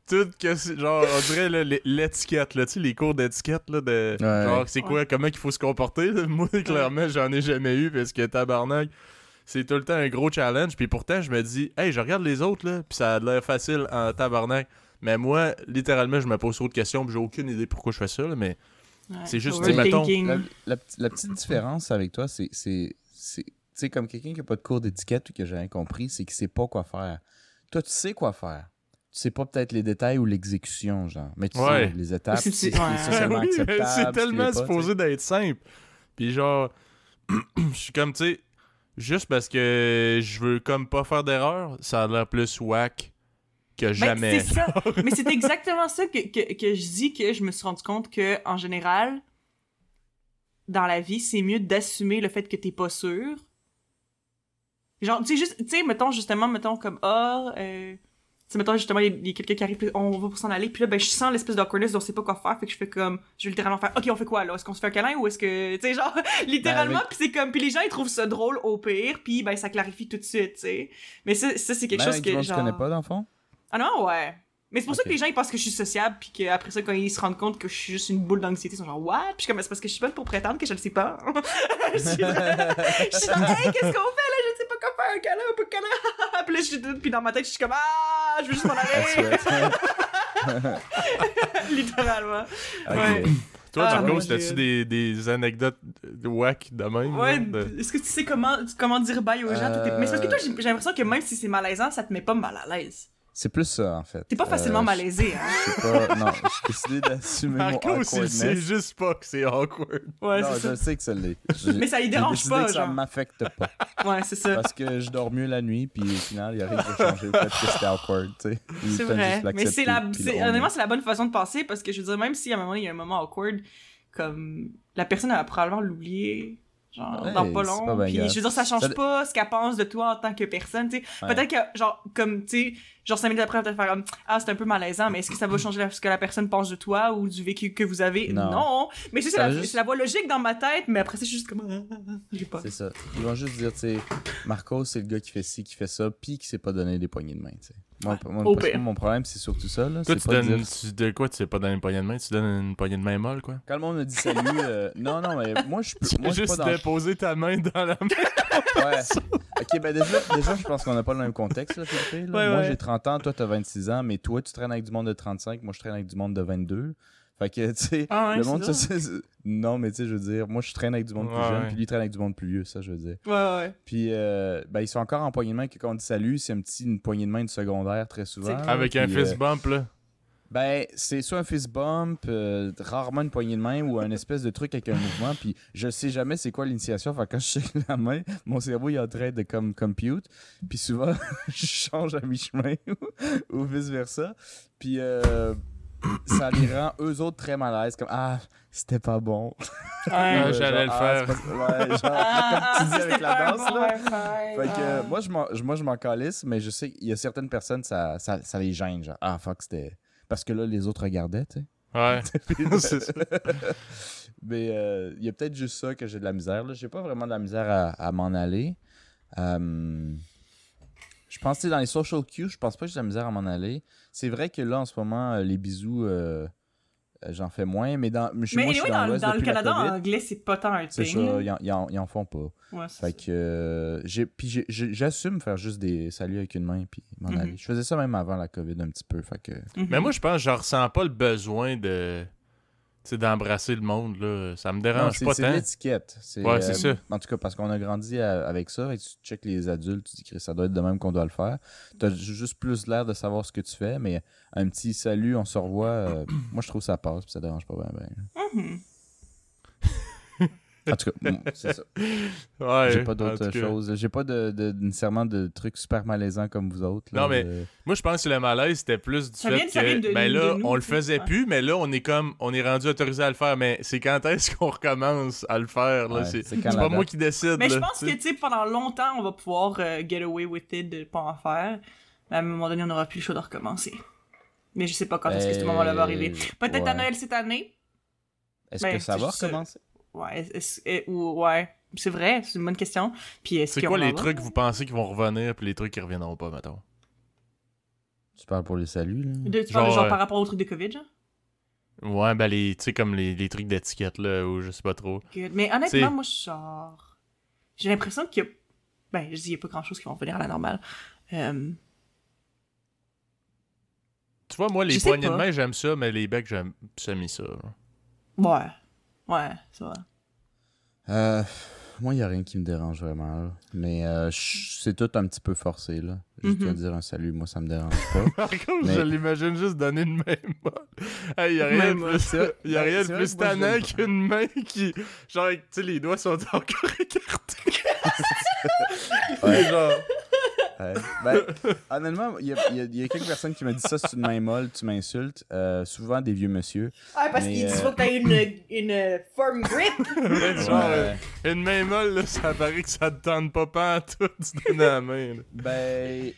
tout que c'est- genre, on dirait l'étiquette, là, tu sais, les cours d'étiquette, là, de, Ouais. genre, c'est quoi, comment il faut se comporter, là. Moi, clairement, j'en ai jamais eu, parce que tabarnak, c'est tout le temps un gros challenge, puis pourtant, je me dis, hey, je regarde les autres, là, puis ça a l'air facile en tabarnak. Mais moi, littéralement, je me pose trop de questions, puis j'ai aucune idée pourquoi je fais ça, là, mais Ouais, c'est juste, overthinking. La, la la petite différence avec toi, c'est. c'est- c'est- Tu sais, comme quelqu'un qui n'a pas de cours d'étiquette ou que j'ai rien compris, c'est qu'il sait pas quoi faire. Toi, tu sais quoi faire. Tu sais pas peut-être les détails ou l'exécution, genre. Mais tu Ouais. sais les étapes, C'est- c'est socialement acceptable. tellement supposé d'être simple. Puis genre, je suis comme, tu sais, juste parce que je veux comme pas faire d'erreur, ça a l'air plus whack que Ben, jamais. c'est ça. Mais c'est exactement ça que, que, que je dis que je me suis rendu compte que, en général, dans la vie, c'est mieux d'assumer le fait que t'es pas sûr. Genre, tu sais, juste, tu sais, mettons, justement, mettons, comme, ah, euh, tu sais, mettons, justement, il y a- quelqu'un qui arrive, on va pour s'en aller, puis là, ben, je sens l'espèce d'awkwardness dont on sait pas quoi faire, fait que je fais comme, je vais littéralement faire, ok, on fait quoi, là? Est-ce qu'on se fait un câlin ou est-ce que, tu sais, genre, littéralement, avec- puis c'est comme, puis les gens, ils trouvent ça drôle au pire, puis ben, ça clarifie tout de suite, tu sais. Mais ça, ça c'est quelque Même chose que, genre... tu connais pas, fond? Ah non, ouais. Mais c'est pour ça que les gens ils pensent que je suis sociable puis qu'après ça quand ils se rendent compte que je suis juste une boule d'anxiété ils sont genre what? Puis comme c'est parce que je suis bonne pour prétendre que je le sais pas. je suis là, je suis genre hey qu'est-ce qu'on fait là? Je sais pas quoi faire un câlin un peu câlin puis là je suis puis dans ma tête je suis comme ah je veux juste m'en aller littéralement. Ouais. Toi, Ah, Marco, j'ai- des, des anecdotes whack de même? Ouais, de- est-ce que tu sais comment comment dire bye aux gens? Mais c'est parce que toi j'ai j'ai l'impression que même si c'est malaisant ça te met pas mal à l'aise. C'est plus ça, en fait. T'es pas facilement Euh, malaisé hein. Je sais pas. Non, j'ai décidé d'assumer mon Marco, c'est c'est awkwardness. juste pas que c'est awkward. Ouais, non, je ça. sais que ça l'est. Mais ça y dérange pas que ça m'affecte pas. Ouais, c'est ça. Parce que je dors mieux la nuit, puis au final, il arrive de changer le fait que c'était awkward, tu sais. Il C'est vrai. Mais c'est la, honnêtement, c'est la bonne façon de penser parce que je veux dire, même si à un moment il y a un moment awkward, comme la personne elle va probablement l'oublier. Genre, Ouais, dans pas long. pas puis je veux dire, ça change Ça- pas ce qu'elle pense de toi en tant que personne, tu sais. Ouais. Peut-être que, genre, comme, tu sais, genre cinq minutes après, peut-être faire comme, ah, c'est un peu malaisant, mais est-ce que ça va changer ce que la personne pense de toi ou du vécu que vous avez? Non. Mais c'est la, juste- c'est la voie logique dans ma tête, mais après, c'est juste comme, ah, ah, j'ai pas. C'est ça. Ils vont juste dire, tu sais, Marco, c'est le gars qui fait ci, qui fait ça, puis qui s'est pas donné des poignées de main, tu sais. Moi, moi, au parce que pire. mon problème, c'est surtout ça, là. Toi, tu pas donnes. dire- Tu, de quoi tu sais pas donner une poignée de main? Tu donnes une poignée de main molle, quoi? Quand le monde me dit salut, euh, non, non, mais moi, je peux. Moi, juste pas dans. déposé ta main dans la main. Ouais. Ok, ben déjà, déjà je pense qu'on n'a pas le même contexte, là, Philippe. là. Ouais, moi, ouais. j'ai 30 ans, toi, t'as 26 ans, mais toi, tu traînes avec du monde de 35, moi, je traîne avec du monde de 22. Fait que, tu sais, Ah ouais, le monde, ça. Non, mais tu sais, je veux dire, moi, je traîne avec du monde plus jeune, puis lui traîne avec du monde plus vieux, ça, je veux dire. Ouais, ouais. Puis, euh, ben, ils sont encore en poignée de main, que quand on dit salut, c'est un petit, une poignée de main de secondaire, très souvent. Avec un fist euh, bump, là. Ben, c'est soit un fist bump, euh, rarement une poignée de main ou un espèce de truc avec un mouvement. Puis je sais jamais c'est quoi l'initiation. Fait que quand je shake la main, mon cerveau il est en train de comme compute. Puis souvent, je change à mi-chemin ou, ou vice-versa. Puis euh, ça les rend eux autres très mal à l'aise. Comme Ah, c'était pas bon. Ah, Euh, j'allais le Ah, faire. pas- ouais, genre, Ah, comme tu dis avec la danse, là. Fait que euh, moi, je m'en, je- moi, je m'en calisse, mais je sais qu'il y a certaines personnes, ça, ça, ça les gêne. Genre, ah, fuck, c'était. Parce que là, les autres regardaient, tu sais. Ouais. Puis, C'est ça. Mais euh, il y a peut-être juste ça que j'ai de la misère. Là. J'ai pas vraiment de la misère à, à m'en aller. Euh, je pense que dans les social cues, je pense pas que j'ai de la misère à m'en aller. C'est vrai que là, en ce moment, euh, les bisous, Euh, J'en fais moins, mais dans, je- Mais moi, je anyway, suis dans, dans, l'Ouest dans le Canada, COVID. en anglais, c'est pas tant un C'est thing. ça, là. ils en, ils en- ils en font pas. Ouais, c'est Fait ça. que euh, j'ai puis j'assume faire juste des saluts avec une main puis m'en aller. Je faisais ça même avant la COVID un petit peu. Fait que Mhm. Mais moi, je pense que je ressens pas le besoin de. Tu d'embrasser le monde, là. Ça me dérange pas c'est tant. l'étiquette. C'est, Ouais, c'est ça. En tout cas, parce qu'on a grandi à- avec ça. Que tu checkes les adultes, tu dis que ça doit être de même qu'on doit le faire. T'as ju- juste plus l'air de savoir ce que tu fais, mais un petit salut, on se revoit. euh, moi, je trouve que ça passe, puis ça dérange pas bien. Mhm. En tout cas, c'est ça. Ouais, J'ai pas d'autres choses. J'ai pas de, de- nécessairement de trucs super malaisants comme vous autres. là, Non, mais- Moi, je pense que le malaise, c'était plus du Ça fait vient- ça vient que, de- ben de là, nous, on le faisait ouais. plus, mais là, on est comme, on est rendu autorisé à le faire, mais c'est quand est-ce qu'on recommence à le faire, là? Ouais, c'est pas moi qui décide, Mais je pense que, tu sais, pendant longtemps, on va pouvoir euh, get away with it de pas en faire. Mais à un moment donné, on n'aura plus le choix de recommencer. Mais je sais pas quand est-ce que ce moment-là va arriver. Peut-être à. Noël cette année. Est-ce ben, que ça va recommencer? Ouais, est-ce- est- ou, ouais. C'est vrai, c'est une bonne question. Puis est-ce C'est qu'on quoi les trucs que vous pensez qui vont revenir, puis les trucs qui reviendront pas, mettons? Tu parles pour les saluts, là? De, tu parles Genre, euh, par rapport au truc de COVID, genre? Ouais, ben, les, tu sais, comme les, les trucs d'étiquette, là, ou je sais pas trop. Good. Mais honnêtement, C'est- moi, je genre. J'ai l'impression qu'il y a. Ben, je dis, il y a pas grand chose qui va revenir à la normale. Euh, Tu vois, moi, les poignées de main, j'aime ça, mais les becs, j'aime semi ça. là. Ouais. Ouais, ça va. Euh, moi, il n'y a rien qui me dérange vraiment. là. Mais euh, c'est tout un petit peu forcé. Là. Juste Mhm. à dire un salut, moi, ça me dérange pas. Par contre, Mais- je l'imagine juste donner une main molle. Hey, y a rien de plus, C'est vrai- y a ben, rien c'est de vrai plus tannant qu'une main qui. Genre, tu sais, les doigts sont encore écartés. Ouais. genre. Ben, honnêtement, il y a, y y quelques personnes qui m'ont dit ça, c'est une main molle, tu m'insultes. Euh, souvent des vieux monsieur. Ah, parce Mais, qu'il euh, faut que t'aies une, une firm grip. Ouais, genre, euh, une main molle, là, ça paraît que ça te tente pas pas en tout de donner la main. là. Ben.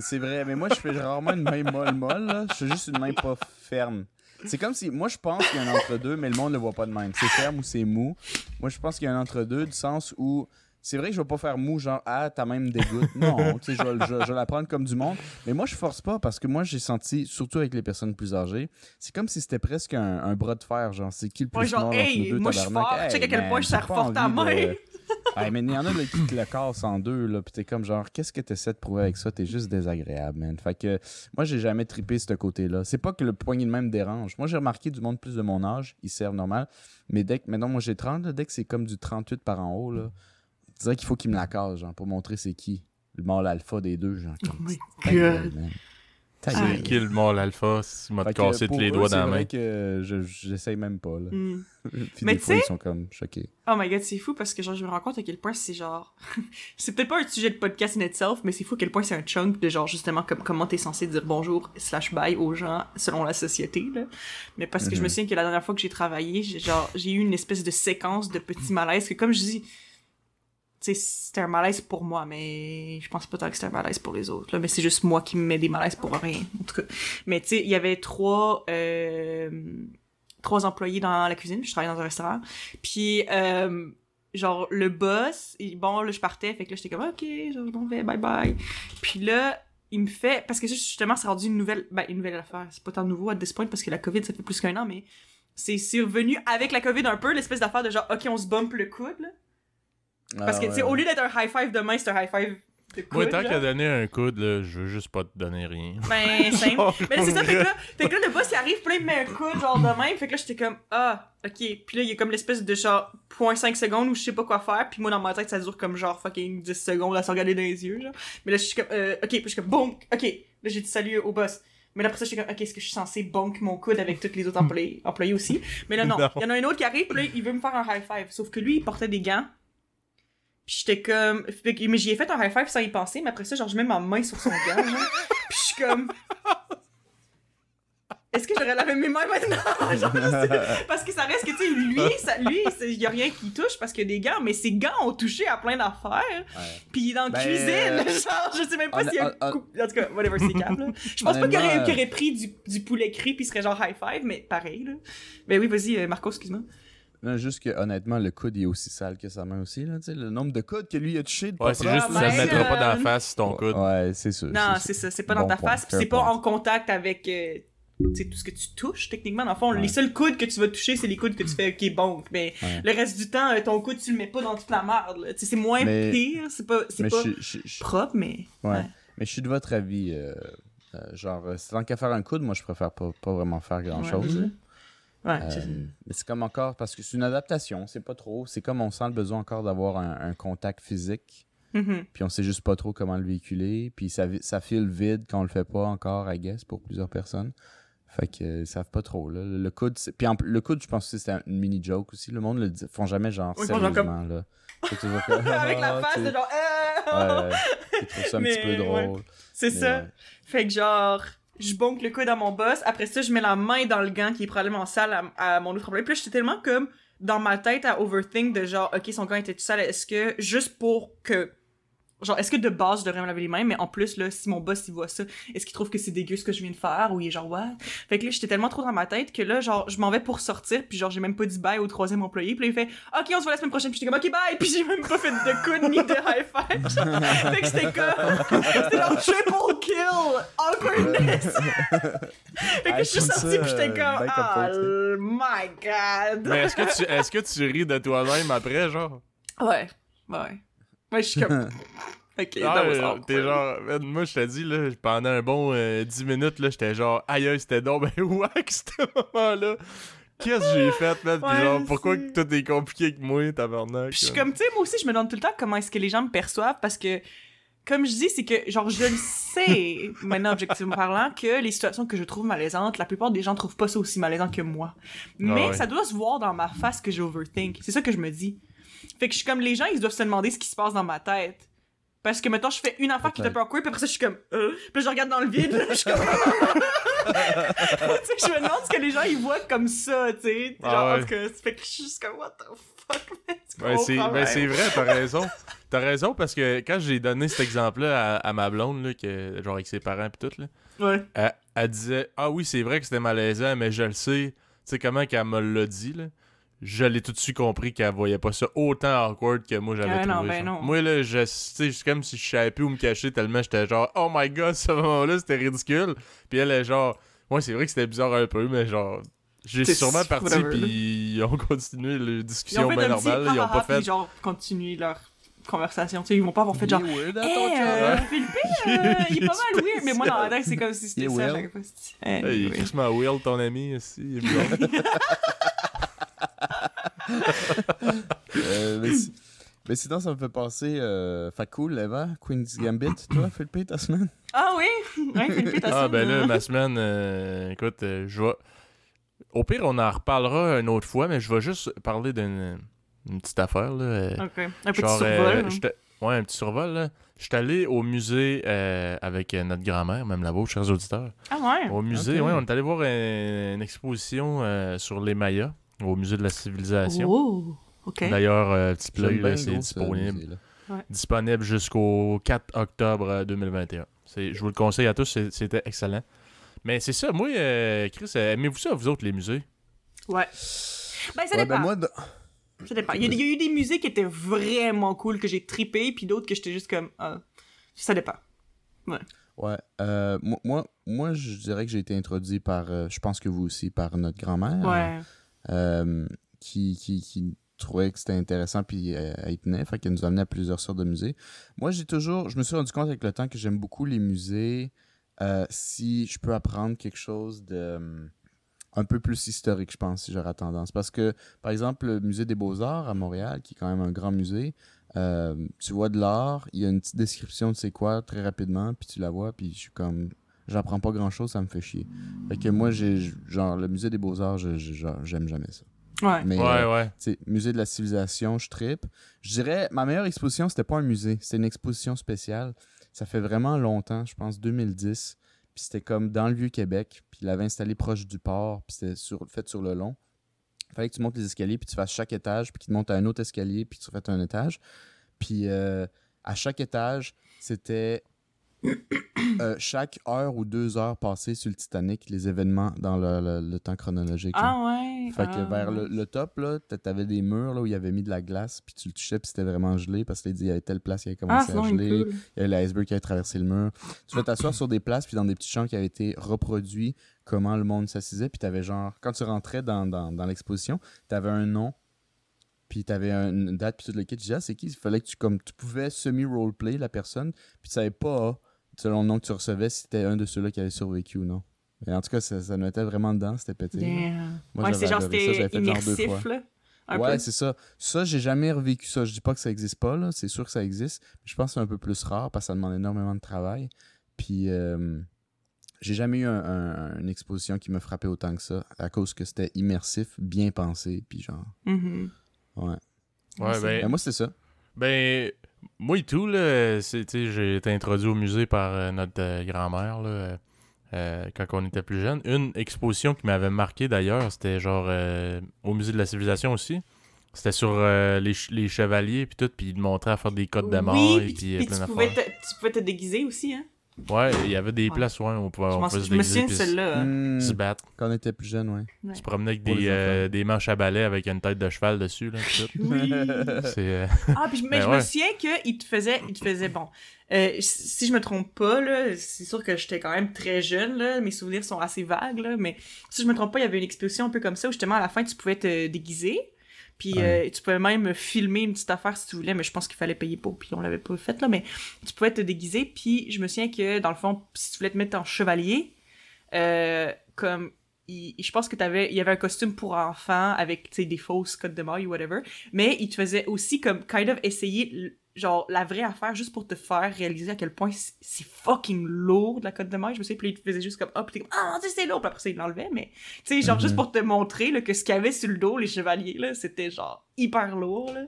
C'est vrai, mais moi, je fais rarement une main molle-molle. là. Je fais juste une main pas ferme. C'est comme si. Moi, je pense qu'il y a un entre-deux, mais le monde le voit pas de même. C'est ferme ou c'est mou? Moi, je pense qu'il y a un entre-deux, du sens où. C'est vrai que je vais pas faire mou, genre, ah, t'as même dégoûte. Non, tu sais, je, vais- je, je vais la prendre comme du monde. Mais moi, je force pas parce que moi, j'ai senti, surtout avec les personnes plus âgées, c'est comme si c'était presque un, un bras de fer. Genre, c'est qui le plus Ouais, genre, mort hey, deux, moi, je suis fort. Check à quel point je pas fort ta de- main. Mais il y en a là, qui te le cassent en deux, là, pis t'es comme genre, qu'est-ce que t'essaies de prouver avec ça? T'es juste désagréable, man. Fait que moi, j'ai jamais trippé ce côté-là. C'est pas que le poignet de main me dérange. Moi, j'ai remarqué du monde plus de mon âge, ils servent normal. Mais dès que, maintenant, moi, j'ai 30, là, dès que c'est comme du 38 par en haut, là, tu dirais qu'il faut qu'il me la casse, genre, pour montrer c'est qui. Le mâle alpha des deux, genre. Oh comme, Ah, gueule. C'est qui le mort l'alpha s'il m'a cassé tous les eux, doigts dans la vrai main? que je- j'essaye même pas, là. Hmm. Puis Mais des tu fois, sais- ils sont comme choqués. Oh my god, c'est fou parce que genre, je me rends compte à quel point c'est genre. c'est peut-être pas un sujet de podcast in itself, mais c'est fou à quel point c'est un chunk de genre, justement, comme, comment t'es censé dire bonjour slash bye aux gens selon la société, là. Mais parce que je me Mhm. souviens que la dernière fois que j'ai travaillé, j'ai genre, j'ai eu une espèce de séquence de petits malaises que, comme je dis, c'était un malaise pour moi, mais je pense pas tant que c'était un malaise pour les autres, là. Mais c'est juste moi qui me mets des malaises pour rien, en tout cas. Mais tu sais, il y avait trois, euh, trois employés dans la cuisine, je travaillais dans un restaurant. Puis, euh, genre, le boss, bon, là, je partais, fait que là, j'étais comme, OK, je m'en vais, bye bye. Puis là, il me fait, parce que justement, c'est rendu une nouvelle, ben, une nouvelle affaire. C'est pas tant nouveau à this point, parce que la COVID, ça fait plus qu'un an, mais c'est survenu avec la COVID un peu, l'espèce d'affaire de genre, OK, on se bump le coude, là. Parce Ah, que, tu sais, ouais. au lieu d'être un high five de main, c'est un high five de coude. Moi, tant là. qu'à donner un coude, là, je veux juste pas te donner rien. Ben, simple. Genre, Mais là, c'est ça, fait que là, fait que là, le boss, il arrive, puis là, il me met un coude, genre, de même. Fait que là, j'étais comme, ah, ok. Puis là, il y a comme l'espèce de genre, 0.5 secondes où je sais pas quoi faire. Puis moi, dans ma tête, ça dure comme genre fucking 10 secondes à se regarder dans les yeux, genre. Mais là, je suis comme, euh, ok. Puis je suis comme, boom, ok. Là, j'ai dit salut au boss. Mais là, après ça, j'étais comme, ok, est-ce que je suis censé bonk mon coude avec tous les autres employés, employés aussi? Mais là, non. Non. Il y en a un autre qui arrive, puis là, il veut me faire un high five. Sauf que lui, il portait des gants. Puis j'étais comme. que- Mais j'y ai fait un high five sans y penser, mais après ça, genre, je mets ma main sur son gant, genre. Puis je suis comme. Est-ce que j'aurais lavé mes mains maintenant? Genre, parce que ça reste que, tu sais, lui, ça, lui, il y a rien qui touche parce qu'il y a des gants, mais ses gants ont touché à plein d'affaires. Puis il est dans la Ben, cuisine, euh, genre, je sais même pas s'il y a coup... En tout cas, whatever, c'est cap, là. Je pense pas qu'il aurait, qu'il aurait pris du, du poulet cri puis serait genre high five, mais pareil, là. Ben oui, vas-y, euh, Marco, excuse-moi. Non, juste que honnêtement, le coude il est aussi sale que sa main aussi. Là, le nombre de coudes que lui a touché. de Ouais, c'est juste que ça ben, mettra pas dans la face ton coude. Ouais, c'est sûr. Non, c'est c'est ça, c'est pas dans Bon ta point, face, puis c'est pas point. en contact avec euh, tout ce que tu touches, techniquement. Dans le fond, Ouais. les seuls coudes que tu vas toucher, c'est les coudes que tu fais, ok, bon. Mais Ouais. le reste du temps, euh, ton coude, tu le mets pas dans toute la merde, c'est moins Mais- pire, c'est pas, c'est je je- propre, mais. Ouais. Ouais. Mais je suis de votre avis. euh, euh, genre, euh, tant qu'à faire un coude, moi, je préfère pas, pas vraiment faire grand-chose. là. Ouais, Euh, c'est- mais c'est comme encore, parce que c'est une adaptation, c'est pas trop. C'est comme on sent le besoin encore d'avoir un, un contact physique, Mhm. puis on sait juste pas trop comment le véhiculer, puis ça, ça file vide quand on le fait pas encore, I guess, pour plusieurs personnes. Fait que euh, ils savent pas trop. Là. Le, le coude, c'est- puis en le coude, je pense que c'est une mini joke aussi. Le monde le dit, font jamais genre Oui, sérieusement là. C'est toujours comme, Avec la Ah, face de genre. euh, Ouais, ouais. Ça un petit peu ouais. drôle. C'est ça. Fait que genre, je bonque le coude à mon boss. Après ça, je mets la main dans le gant qui est probablement sale à, mon autre employé. Puis là, j'étais tellement comme dans ma tête à overthink de genre, ok, son gant était tout sale. Est-ce que juste pour que. Genre, est-ce que de base, je devrais me laver les mains, mais en plus, là, si mon boss, il voit ça, est-ce qu'il trouve que c'est dégueu ce que je viens de faire, ou il est genre, what? Fait que là, j'étais tellement trop dans ma tête que là, genre, je m'en vais pour sortir, puis genre, j'ai même pas dit bye au troisième employé, puis là, il fait, ok, on se voit la semaine prochaine, puis j'étais comme, ok, bye, puis j'ai même pas fait de coude ni de high five. fait que c'était comme, c'était genre triple kill, awkwardness. fait que je suis sortie, puis j'étais comme, ben oh my god. Mais est-ce que tu est-ce que tu ris de toi-même après, genre? Ouais, ouais. Ouais, je suis comme, ok, Ah, euh, t'es genre, moi je te dis, là, pendant un bon euh, 10 minutes, là, j'étais genre, aïe, c'était donc ben wack, ce moment-là. Qu'est-ce que j'ai fait, man? Pis Ouais, genre, pourquoi que tout est compliqué que moi, tabarnak? Puis je suis comme, tu sais, moi aussi, je me demande tout le temps comment est-ce que les gens me perçoivent parce que, comme je dis, c'est que, genre, je le sais, maintenant, objectivement parlant, que les situations que je trouve malaisantes, la plupart des gens trouvent pas ça aussi malaisant que moi. Mais ouais. ça doit se voir dans ma face que j'overthink. C'est ça que je me dis. Fait que je suis comme, les gens, ils doivent se demander ce qui se passe dans ma tête. Parce que, mettons, je fais une affaire qui est un peu awkward, puis après ça, je suis comme, euh, puis je regarde dans le vide, là, je suis comme... tu sais, je me demande ce que les gens, ils voient comme ça, tu sais. Ah Genre, en ouais. tout cas, ça fait que je suis juste comme, what the fuck, man, c'est ben, c'est vrai, t'as raison. T'as raison parce que quand j'ai donné cet exemple-là à, à ma blonde, là, que, genre avec ses parents pis tout, là, Ouais. elle, elle disait Ah oui, c'est vrai que c'était malaisant, mais je le sais. Tu sais comment qu'elle me l'a dit, là? Je l'ai tout de suite compris qu'elle voyait pas ça autant awkward que moi j'avais Ah, non, trouvé. ben genre. non. Moi, là, je, tu sais, c'est comme si je savais plus où me cacher tellement j'étais genre Oh my god, ce moment-là, c'était ridicule. Puis elle est genre Ouais, c'est vrai que c'était bizarre un peu, mais genre. J'ai sûrement parti, whatever, là. puis ils ont continué la Ils discussion ont fait bien un petit normale. là, Ils ont ah, pas ah, fait. puis genre continuer leur conversation. Tu sais, ils vont pas avoir fait genre. Il est weird, ton chum? euh, Philippe, euh, il est pas mal weird, mais moi dans la tête c'est comme si c'était ça à weird. chaque fois. Hey, il est Will, ton ami, aussi. il est bizarre. Euh, mais, si- mais sinon, ça me fait penser. Euh, fait cool, Eva, Queen's Gambit. Toi, Philippe, ta semaine? Ah oui, ouais, Philippe, t'as Ah, ben là, ma semaine, euh, écoute, euh, je vais. Au pire, on en reparlera une autre fois, mais je vais juste parler d'une une petite affaire. Là. euh, Ok, un petit genre, survol. euh, hein. ouais, un petit survol. là. J'étais allé au musée euh, avec notre grand-mère, même là-bas, chers auditeurs. Ah ouais? Au musée, Ok. ouais, on est allé voir un- une exposition euh, sur les Mayas, au musée de la civilisation. Oh. D'ailleurs, euh, petit plug, c'est disponible. disponible jusqu'au 4 octobre euh, 2021. C'est- Je vous le conseille à tous, c'était excellent. Mais c'est ça, moi, euh, Chris, euh, aimez-vous ça, vous autres, les musées? Ouais. Ben ça Ouais, dépend. ben moi, de- Ça dépend. Il y, a, il y a eu des musées qui étaient vraiment cool que j'ai trippé, puis d'autres que j'étais juste comme. ah, ça dépend. Ouais. euh, moi, moi, moi, je dirais que j'ai été introduit par, euh, je pense que vous aussi, par notre grand-mère. Ouais. Euh, qui, qui, trouvait que c'était intéressant puis euh, elle y tenait, fait qu'elle nous amenait à plusieurs sortes de musées. Moi, j'ai toujours, je me suis rendu compte avec le temps que j'aime beaucoup les musées euh, si je peux apprendre quelque chose de un peu plus historique, je pense, si j'aurais tendance. Parce que, par exemple, le musée des Beaux-Arts à Montréal, qui est quand même un grand musée, tu vois de l'art, il y a une petite description de c'est quoi très rapidement, puis tu la vois, puis je suis comme, j'apprends pas grand-chose, ça me fait chier. Fait que moi, j'ai, genre, le musée des Beaux-Arts, j'aime jamais ça. Ouais. Mais, ouais, euh, ouais. tu musée de la civilisation, je trippe. Je dirais, ma meilleure exposition, c'était pas un musée, c'était une exposition spéciale. Ça fait vraiment longtemps, je pense 2010. Puis c'était comme dans le Vieux-Québec, puis il l'avait installé proche du port, puis c'était sur, fait sur le long. Fallait que tu montes les escaliers, puis tu fasses chaque étage, puis qu'il te monte à un autre escalier, puis tu refais un étage. Puis euh, à chaque étage, c'était Euh, chaque heure ou deux heures passées sur le Titanic, les événements dans le, le- le temps chronologique. là. Ah ouais? Fait que ah, vers le, le top, là, t'a- t'avais des murs là, où il y avait mis de la glace, puis tu le touchais, puis c'était vraiment gelé, parce qu'il dit il y avait telle place qui avait Ah, commencé sinon, à geler. cool. Il y avait l'iceberg qui avait traversé le mur. Tu vas t'asseoir sur des places, puis dans des petits champs qui avaient été reproduits, comment le monde s'assisait, puis t'avais genre, quand tu rentrais dans, dans, dans l'exposition, t'avais un nom, puis t'avais un- une date, puis tout le kit. Tu disais, ah, c'est qui? Il fallait que tu, comme, tu pouvais semi-roleplay la personne, puis tu savais pas, selon le nom que tu recevais, si c'était un de ceux-là qui avait survécu ou non? Mais en tout cas, ça, ça nous était vraiment dedans, c'était pété. Moi, ouais, c'est genre, c'était fait genre deux immersif, fois. là. Un ouais, c'est ça. Ça, j'ai jamais revécu ça. Je dis pas que ça existe pas, là. C'est sûr que ça existe. Mais je pense que c'est un peu plus rare parce que ça demande énormément de travail. Puis, euh, j'ai jamais eu un- un- une exposition qui me frappait autant que ça à cause que c'était immersif, bien pensé. Puis, genre, Mhm. ouais. Ben, Mais moi, c'est ça. Ben, moi et tout, j'ai été introduit au musée par euh, notre euh, grand-mère, là, euh, quand on était plus jeune. Une exposition qui m'avait marqué, d'ailleurs, c'était genre euh, au musée de la civilisation aussi. C'était sur euh, les, ch- les chevaliers, puis tout, puis ils te montraient à faire des codes de mort, Oui, et puis, puis puis plein tu, pouvais d'affaires. te, tu pouvais te déguiser aussi, hein? Ouais, il y avait des Ouais. places, ouais, on pouvait, Je, on m'en- pouvait se je me déguiser, souviens de puis celle-là. hein. Hmm, se battre. quand on était plus jeune, ouais. Ouais. Se promener avec des, euh, des manches à balai avec une tête de cheval dessus, là, tout. Oui. Euh, Ah, puis je- mais Ben je ouais. me souviens qu'il te faisait, il te faisait bon. Euh, si je me trompe pas, là, c'est sûr que j'étais quand même très jeune, là, mes souvenirs sont assez vagues, là, mais si je me trompe pas, il y avait une exposition un peu comme ça où justement à la fin tu pouvais te déguiser, puis Ouais. euh, tu pouvais même filmer une petite affaire si tu voulais, mais je pense qu'il fallait payer pour, puis on l'avait pas fait là, mais tu pouvais te déguiser, puis je me souviens que dans le fond, si tu voulais te mettre en chevalier, euh, comme il- je pense que t'avais il y avait un costume pour enfants avec des fausses codes de maille ou whatever mais il te faisait aussi comme kind of essayer genre la vraie affaire juste pour te faire réaliser à quel point c'est fucking lourd de la cote de maille je me sais puis il faisait juste comme hop t'es comme ah c'est lourd puis après ça il l'enlevait mais tu sais genre Mhm. juste pour te montrer là, que ce qu'il y avait sur le dos les chevaliers là c'était genre hyper lourd là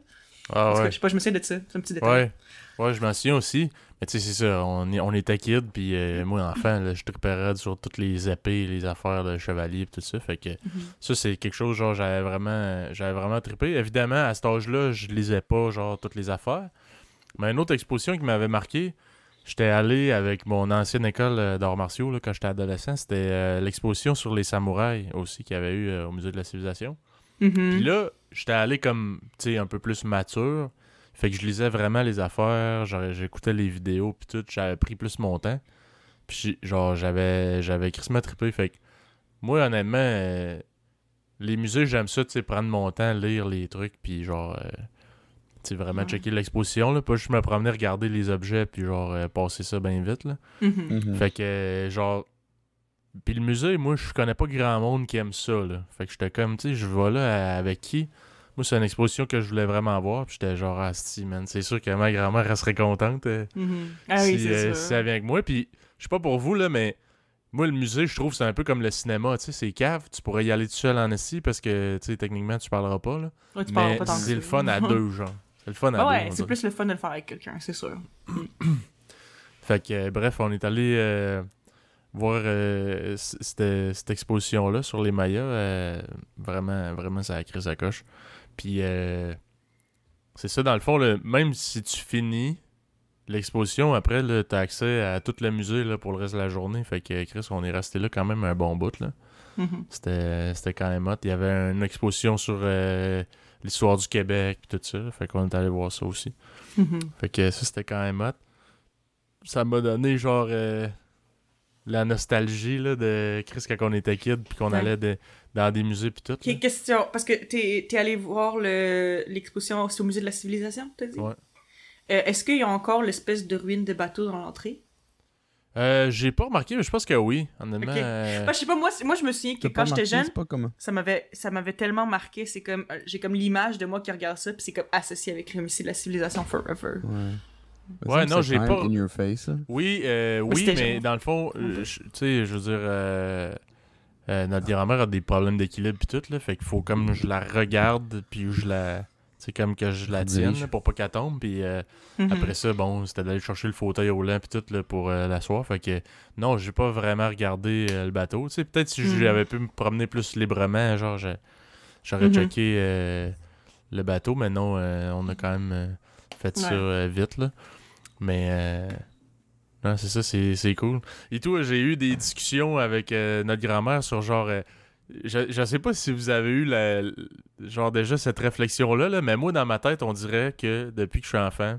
Ah je sais pas je me souviens de ça c'est un petit détail Ouais, ouais, je m'en souviens aussi. Mais tu sais, c'est ça, on, est- on était kids, puis euh, moi, enfant, là, je tripérais sur toutes les épées, les affaires de chevalier, puis tout ça. Fait que Mhm. ça, c'est quelque chose, genre, j'avais vraiment, j'avais vraiment trippé. Évidemment, à cet âge-là, je lisais pas, genre, toutes les affaires. Mais une autre exposition qui m'avait marqué, j'étais allé avec mon ancienne école euh, d'arts martiaux, là, quand j'étais adolescent, c'était euh, l'exposition sur les samouraïs aussi qu'il y avait eu euh, au Musée de la Civilisation. Mhm. Puis là, j'étais allé comme, tu sais, un peu plus mature. Fait que je lisais vraiment les affaires, genre, j'écoutais les vidéos, puis tout, j'avais pris plus mon temps. Puis genre, j'avais j'avais crissement trippé. Fait que moi, honnêtement, euh, les musées, j'aime ça, tu sais, prendre mon temps, lire les trucs, puis genre, euh, vraiment Ouais. checker l'exposition, là. Pas juste me promener, regarder les objets, puis genre, euh, passer ça bien vite, là. Mhm. Mhm. Fait que, euh, genre. Puis le musée, moi, je connais pas grand monde qui aime ça, là. Fait que j'étais comme, tu sais, je vais là avec qui? Moi, c'est une exposition que je voulais vraiment voir. Puis j'étais genre, ah, si, man. C'est sûr que ma grand-mère, elle serait contente euh, Mhm. ah oui si, c'est euh, si elle vient avec moi. Puis je sais pas pour vous, là, mais. Moi, le musée, je trouve c'est un peu comme le cinéma, tu sais, c'est cave. Tu pourrais y aller tout seul en esti parce que, tu sais, techniquement, tu parleras pas, là. Ouais, tu parles Mais c'est le fun à deux, genre. C'est le fun à ouais, c'est plus le fun de le faire avec quelqu'un, c'est sûr. Fait que, euh, bref, on est allé euh, voir euh, cette, cette exposition-là sur les Mayas. euh, vraiment, vraiment, ça a créé sa coche. Puis, c'est ça, dans le fond, là, même si tu finis l'exposition, après, là, t'as accès à tout le musée là, pour le reste de la journée. Fait que, Chris, on est resté là quand même un bon bout, là. Mhm. C'était c'était quand même hot. Il y avait une exposition sur l'histoire du Québec et tout ça. Fait qu'on est allé voir ça aussi. Mhm. Fait que ça, c'était quand même hot. Ça m'a donné, genre, euh, la nostalgie, là, de Chris quand on était kid, puis qu'on Ouais. allait de- dans des musées, puis tout. Ok, question. Parce que t'es es allé voir le- l'exposition aussi au musée de la civilisation, t'as dit? Ouais. Euh, Est-ce qu'il y a encore l'espèce de ruine de bateau dans l'entrée? Euh, J'ai pas remarqué, mais je pense que oui, honnêtement. Ok. euh, je sais pas, moi, moi je me souviens que quand j'étais jeune, pas ça m'avait ça m'avait tellement marqué. C'est comme. euh, J'ai comme l'image de moi qui regarde ça, puis c'est comme associé avec le de la civilisation forever. Ouais. Non, j'ai pas- même In your face, là. Oui, euh, Mais oui, mais genre- dans le fond, euh, je- tu sais, je veux dire, euh, euh, notre grand-mère a des problèmes d'équilibre puis tout, là, fait qu'il faut comme je la regarde, puis je la... C'est comme que je la tienne là, pour pas qu'elle tombe, puis euh, Mhm. après ça, bon, c'était d'aller chercher le fauteuil au lent puis tout là, pour euh, l'asseoir, fait que non, j'ai pas vraiment regardé euh, le bateau, tu sais, peut-être si Mhm. j'avais pu me promener plus librement, genre, j'aurais Mhm. checké euh, le bateau, mais non, euh, on a quand même euh, fait ça Ouais. euh, vite, là. Mais, euh, Non, c'est ça, c'est c'est cool. Et tout, j'ai eu des discussions avec euh, notre grand-mère sur genre. Je, je sais pas si vous avez eu la, genre déjà cette réflexion-là, là, mais moi, dans ma tête, on dirait que depuis que je suis enfant,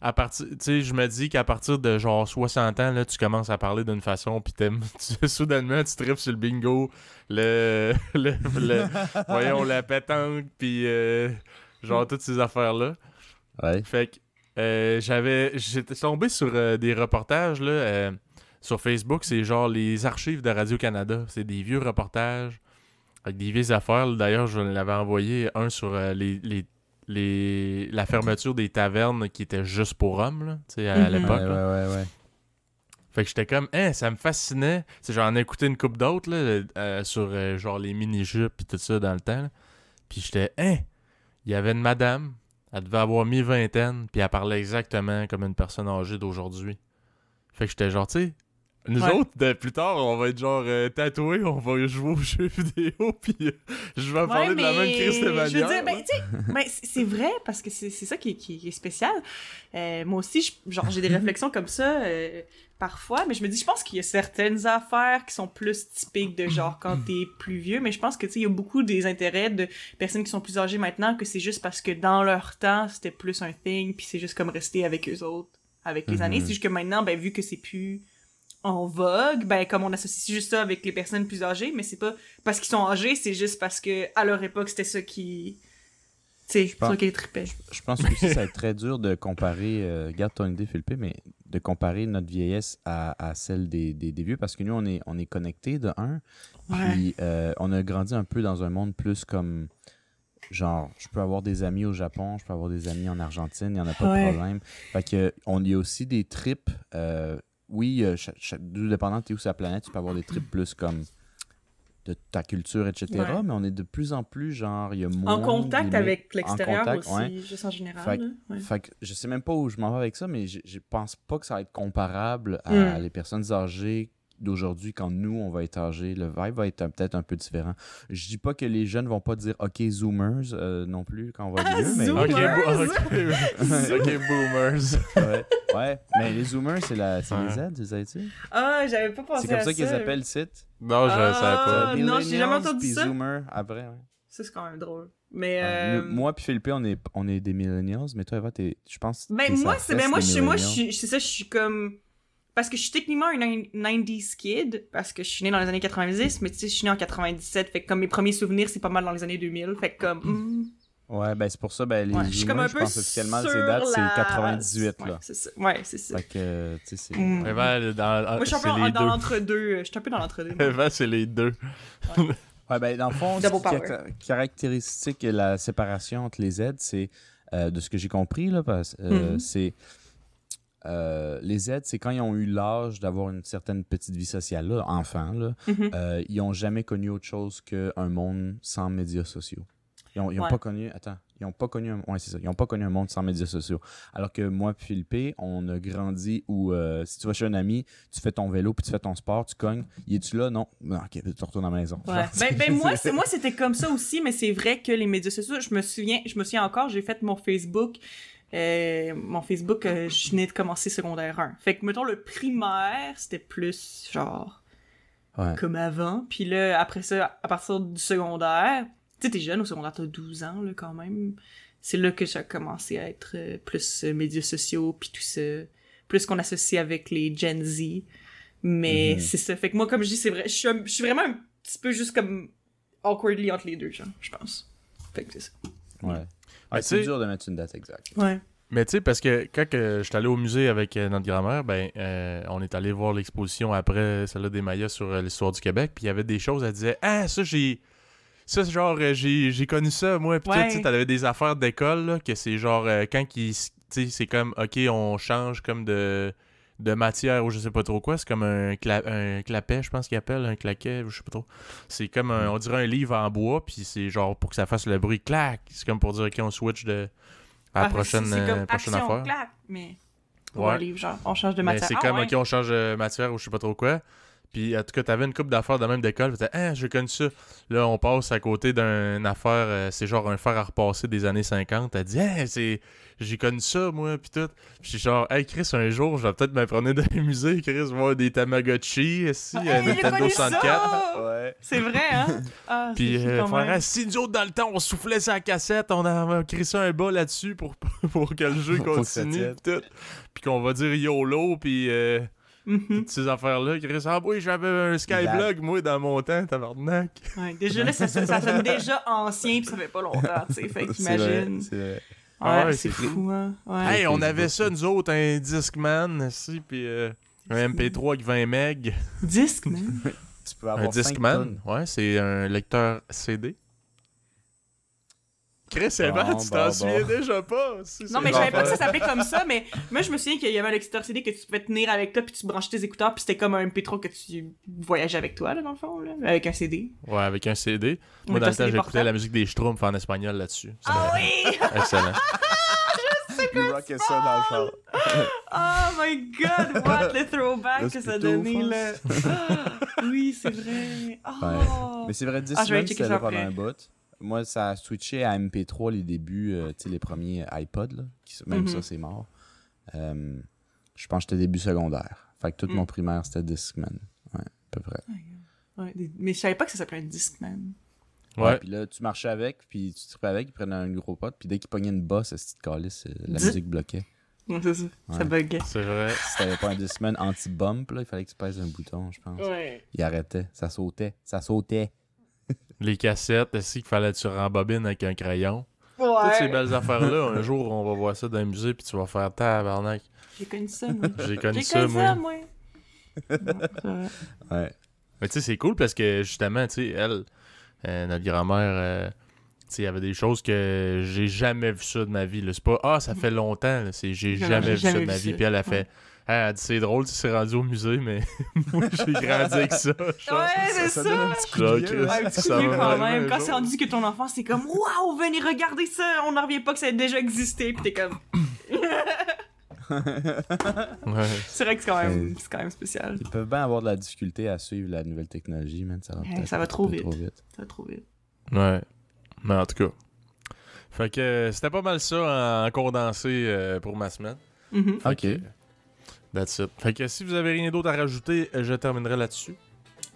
à partir, tu sais, je me dis qu'à partir de genre 60 ans, là, tu commences à parler d'une façon, puis t'aimes, soudainement, tu tripes sur le bingo, le, le, le- voyons, la pétanque, puis euh, genre toutes ces affaires-là. Ouais. Fait que euh, j'avais. J'étais tombé sur euh, des reportages là, sur Facebook, c'est genre les archives de Radio-Canada. C'est des vieux reportages avec des vieilles affaires. D'ailleurs, je l'avais envoyé un sur euh, les, les, les- la fermeture des tavernes qui était juste pour hommes, là, tu sais, à Mhm. L'époque. ouais, ouais, ouais. Fait que j'étais comme, hein, ça me fascinait. Sais, J'en ai écouté une coupe d'autres là, euh, sur euh, genre les mini-jupes et tout ça dans le temps. là. Puis j'étais, hein, il y avait une madame, elle devait avoir mi-vingtaine, puis elle parlait exactement comme une personne âgée d'aujourd'hui. Fait que j'étais genre, tu sais, nous Ouais. autres, de, plus tard, on va être genre euh, tatoués, on va jouer aux jeux vidéo, puis euh, je vais parler Ouais, de la même mais crise de Je veux manière. dire, ben, tu sais, ben, c'est vrai, parce que c'est ça qui, est- qui est spécial. Euh, moi aussi, j'ai des réflexions comme ça euh, parfois, mais je me dis, je pense qu'il y a certaines affaires qui sont plus typiques de genre quand t'es plus vieux, mais je pense que, tu sais, il y a beaucoup des intérêts de personnes qui sont plus âgées maintenant que c'est juste parce que dans leur temps, c'était plus un thing, puis c'est juste comme rester avec eux autres avec les Mhm. années. C'est juste que maintenant, ben, vu que c'est plus en vogue, ben comme on associe juste ça avec les personnes plus âgées, mais c'est pas parce qu'ils sont âgés, c'est juste parce que à leur époque c'était ça qui, tu sais, pense- ça qui les tripait. Je pense que ça va être très dur de comparer, euh, garde ton idée, Philippe, mais de comparer notre vieillesse à, à celle des, des, des vieux, parce que nous, on est, on est connectés de un, Ouais. puis euh, on a grandi un peu dans un monde plus comme, genre, je peux avoir des amis au Japon, je peux avoir des amis en Argentine, il n'y en a pas Ouais. de problème. Fait que, on y a aussi des trips, euh, oui, euh, cha- cha- tout dépendant de t'es où sur la planète, tu peux avoir des trips plus comme de ta culture, etc., Ouais. mais on est de plus en plus, genre, il y a moins... En contact avec l'extérieur aussi, ouais. juste en général. Fait- là, ouais. fait que je sais même pas où je m'en vais avec ça, mais je, pense pas que ça va être comparable à Mm. les personnes âgées d'aujourd'hui quand nous, on va être âgés. Le vibe va être peut-être un peu différent. Je dis pas que les jeunes vont pas dire « OK, zoomers euh, non plus quand on va Ah, vieux, mais... zoomers! Ok, bo- ok, ok, boomers. ouais, ouais, mais les zoomers, c'est la, c'est les. Z, vous savez-tu? Ah, j'avais pas pensé C'est comme à ça qu'ils ça. appellent le site? Non, je Ah, savais pas. Ah, non, j'ai jamais entendu puis ça. zoomers après, ouais. Ça, c'est quand même drôle. Mais, euh... moi puis Philippe, on est, on est des millennials, mais toi, Eva, t'es, je pense que Ben moi, c'est ben moi, chez moi, je millennials. suis, c'est ça, je suis comme parce que je suis techniquement un nin- 90s kid parce que je suis née dans les années 90, mais tu sais, je suis née en 97, fait que comme mes premiers souvenirs, c'est pas mal dans les années 2000, fait que comme hmm, Ouais, ben c'est pour ça, ben les ouais, je suis comme un je peu pense officiellement, ces dates, c'est la- 98, Ouais, là. c'est ça. Ouais, c'est ça. Fait que, tu sais, c'est... Evan, dans, Moi, je suis un c'est peu dans deux. l'entre-deux. Je suis un peu dans l'entre-deux. Evan, c'est les deux. Ouais, ben, dans le fond, ce qui caractéristique de la séparation entre les Z, c'est, euh, de ce que j'ai compris, là, parce, euh, Mhm. c'est. Euh, les Z, c'est quand ils ont eu l'âge d'avoir une certaine petite vie sociale, là, enfant, là, Mhm. euh, ils ont jamais connu autre chose qu'un monde sans médias sociaux. Ils ont, ils ont Ouais. pas connu. Attends, ils ont pas connu un, ouais, c'est ça. Ils ont pas connu un monde sans médias sociaux. Alors que moi Philippe, on a grandi où euh, si tu vas chez un ami, tu fais ton vélo puis tu fais ton sport, tu cognes. Y es-tu là? Non. Non, ok, tu retournes à la maison. Ouais. Ben, ben moi, moi, c'était comme ça aussi, mais c'est vrai que les médias sociaux, je me souviens, je me souviens encore, j'ai fait mon Facebook. Euh, mon Facebook, euh, je venais de commencer secondaire 1. Fait que, mettons, le primaire, c'était plus genre Ouais. comme avant. Puis là, après ça, à partir du secondaire, tu sais, t'es jeune au secondaire, t'as 12 ans, là, quand même. C'est là que ça a commencé à être euh, plus médias sociaux, puis tout ça. Plus qu'on associe avec les Gen Z. Mais Mhm. c'est ça. Fait que moi, comme je dis, c'est vrai, je suis, un- je suis vraiment un petit peu juste comme awkwardly entre les deux, genre, je pense. Fait que c'est ça. Ouais. Ouais, tu c'est dur de mettre une date exacte. Ouais. Mais tu sais, parce que quand que j'étais allé au musée avec euh, notre grand-mère, ben, euh, on est allé voir l'exposition après celle-là des Mayas sur euh, l'histoire du Québec, puis il y avait des choses, elle disait Ah, ça, j'ai. Ça, c'est genre, euh, j'ai j'ai connu ça, moi. Puis Ouais. tu sais, t'avais des affaires d'école, là, que c'est genre, euh, quand qui. Tu sais, c'est comme, OK, on change comme de de matière ou je sais pas trop quoi. C'est comme un, cla- un clapet, je pense qu'il appelle, un claquet, je sais pas trop. C'est comme, un- on dirait un livre en bois, puis c'est genre pour que ça fasse le bruit clac. C'est comme pour dire, OK, on switch de à la Ah, prochaine, c'est- c'est comme euh, prochaine action, affaire. clac, mais pour Ouais. un livre, genre, on change de Mais matière. c'est Ah, comme, ouais. OK, on change de matière ou je sais pas trop quoi. Puis en tout cas, t'avais une coupe d'affaires de même d'école. Puis t'as, ah, j'ai connu ça. Là, on passe à côté d'une affaire, euh, c'est genre un fer à repasser des années 50. T'as dit, ah, c'est. J'ai connu ça, moi, puis tout. Puis j'étais genre, hey, Chris, un jour, je vais peut-être promener dans les musées, Chris, voir des Tamagotchi, ici, un Hey, j'ai Nintendo connu 64. ça! Ouais. C'est vrai, hein? Ah, Puis euh, même. Ah, si nous autres, dans le temps, on soufflait sa cassette, on a crissé un bas là-dessus pour, pour que le jeu ça continue, tout. Puis qu'on va dire YOLO, puis euh, Mhm. toutes ces affaires-là. Chris, ah oui, j'avais un Skyblog, moi, dans mon temps, tabarnak. Ouais, déjà là, ça, ça, ça sonne déjà ancien, puis ça fait pas longtemps, tu sais. Fait qu'imagine. c'est vrai. Ah Ouais, ouais, c'est c'est fou, hein. Ouais. Hey, on avait ça, nous autres, un Discman, ici, puis euh, un MP3 avec 20 MB. Disque, man. Tu peux Un avoir cinq Discman, ouais, c'est un lecteur CD. Chris, Bon, Evan, tu t'en bon, souviens bon. déjà pas? Non, mais je savais pas que ça s'appelait comme ça, mais moi, je me souviens qu'il y avait un lecteur CD que tu pouvais tenir avec toi, puis tu branchais tes écouteurs, puis c'était comme un MP3 que tu voyageais avec toi, là, dans le fond, là, avec un CD. Ouais, avec un CD. Moi, dans le temps, j'écoutais la musique des Schtroumpfs en espagnol là-dessus. Ah oui! excellent. Il rockait ça dans le char. Oh my god, what le throwback que ça donné, là. Ah, oui, c'est vrai. Oh. Mais c'est vrai, Ah, je vais Discman, checker c'était pendant un bout. Moi, ça a switché à MP3 les débuts, euh, tu sais, les premiers iPods, là. qui même Mhm. ça, c'est mort. Euh, je pense que j'étais début secondaire. Fait que tout Mm. mon primaire, c'était Discman. Ouais, à peu près. Ouais, des- mais je savais pas que ça s'appelait un Discman. Ouais. Puis là, tu marchais avec, puis tu tripais avec, il prenait un gros pot, puis dès qu'il pognait une bosse, cette petite calice, euh, la Dis- musique bloquait. Ouais, c'est ça. Ça Ouais. buguait. C'est vrai. Si t'avais pas un Discman anti-bump, là, il fallait que tu pèses un bouton, je pense. Ouais. Il arrêtait, ça sautait, ça sautait. Les cassettes, aussi, qu'il fallait que tu rembobines avec un crayon? Toutes ces belles affaires-là, un jour, on va voir ça dans un musée, puis tu vas faire tabarnak. J'ai connu ça, moi. J'ai connu J'ai ça, connu moi. ça, moi. Ouais. Mais tu sais, c'est cool parce que justement, tu sais, elle, euh, notre grand-mère, euh, tu sais, il y avait des choses que j'ai jamais vu ça de ma vie. là. C'est pas Ah, ça fait longtemps, c'est j'ai jamais vu ça de ma vie. ça. Puis elle a fait Ah, c'est drôle, tu s'es rendu au musée, mais moi j'ai grandi avec ça. Ouais, c'est ça. donne un petit coup de Genre, vieux, Chris. Un petit ça coup de va vieux quand même. Quand c'est rendu que ton enfant, c'est comme Waouh, venez regarder ça, on n'en revient pas que ça ait déjà existé. Puis t'es comme. Ouais. C'est vrai que c'est quand, même... C'est quand même spécial. Ils peuvent bien avoir de la difficulté à suivre la nouvelle technologie, man. Ça va, Ouais, ça va trop vite. Ça va trop vite. Ouais. Mais en tout cas. Fait que euh, c'était pas mal ça en condensé euh, pour ma semaine. Mhm. Fait Ok. que, That's it. Fait que si vous avez rien d'autre à rajouter, euh, je terminerai là-dessus.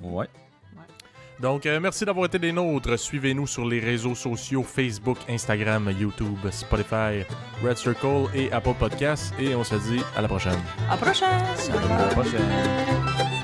Ouais. Donc, euh, merci d'avoir été des nôtres. Suivez-nous sur les réseaux sociaux Facebook, Instagram, YouTube, Spotify, Red Circle et Apple Podcasts. Et on se dit à la prochaine. À la prochaine! À la prochaine.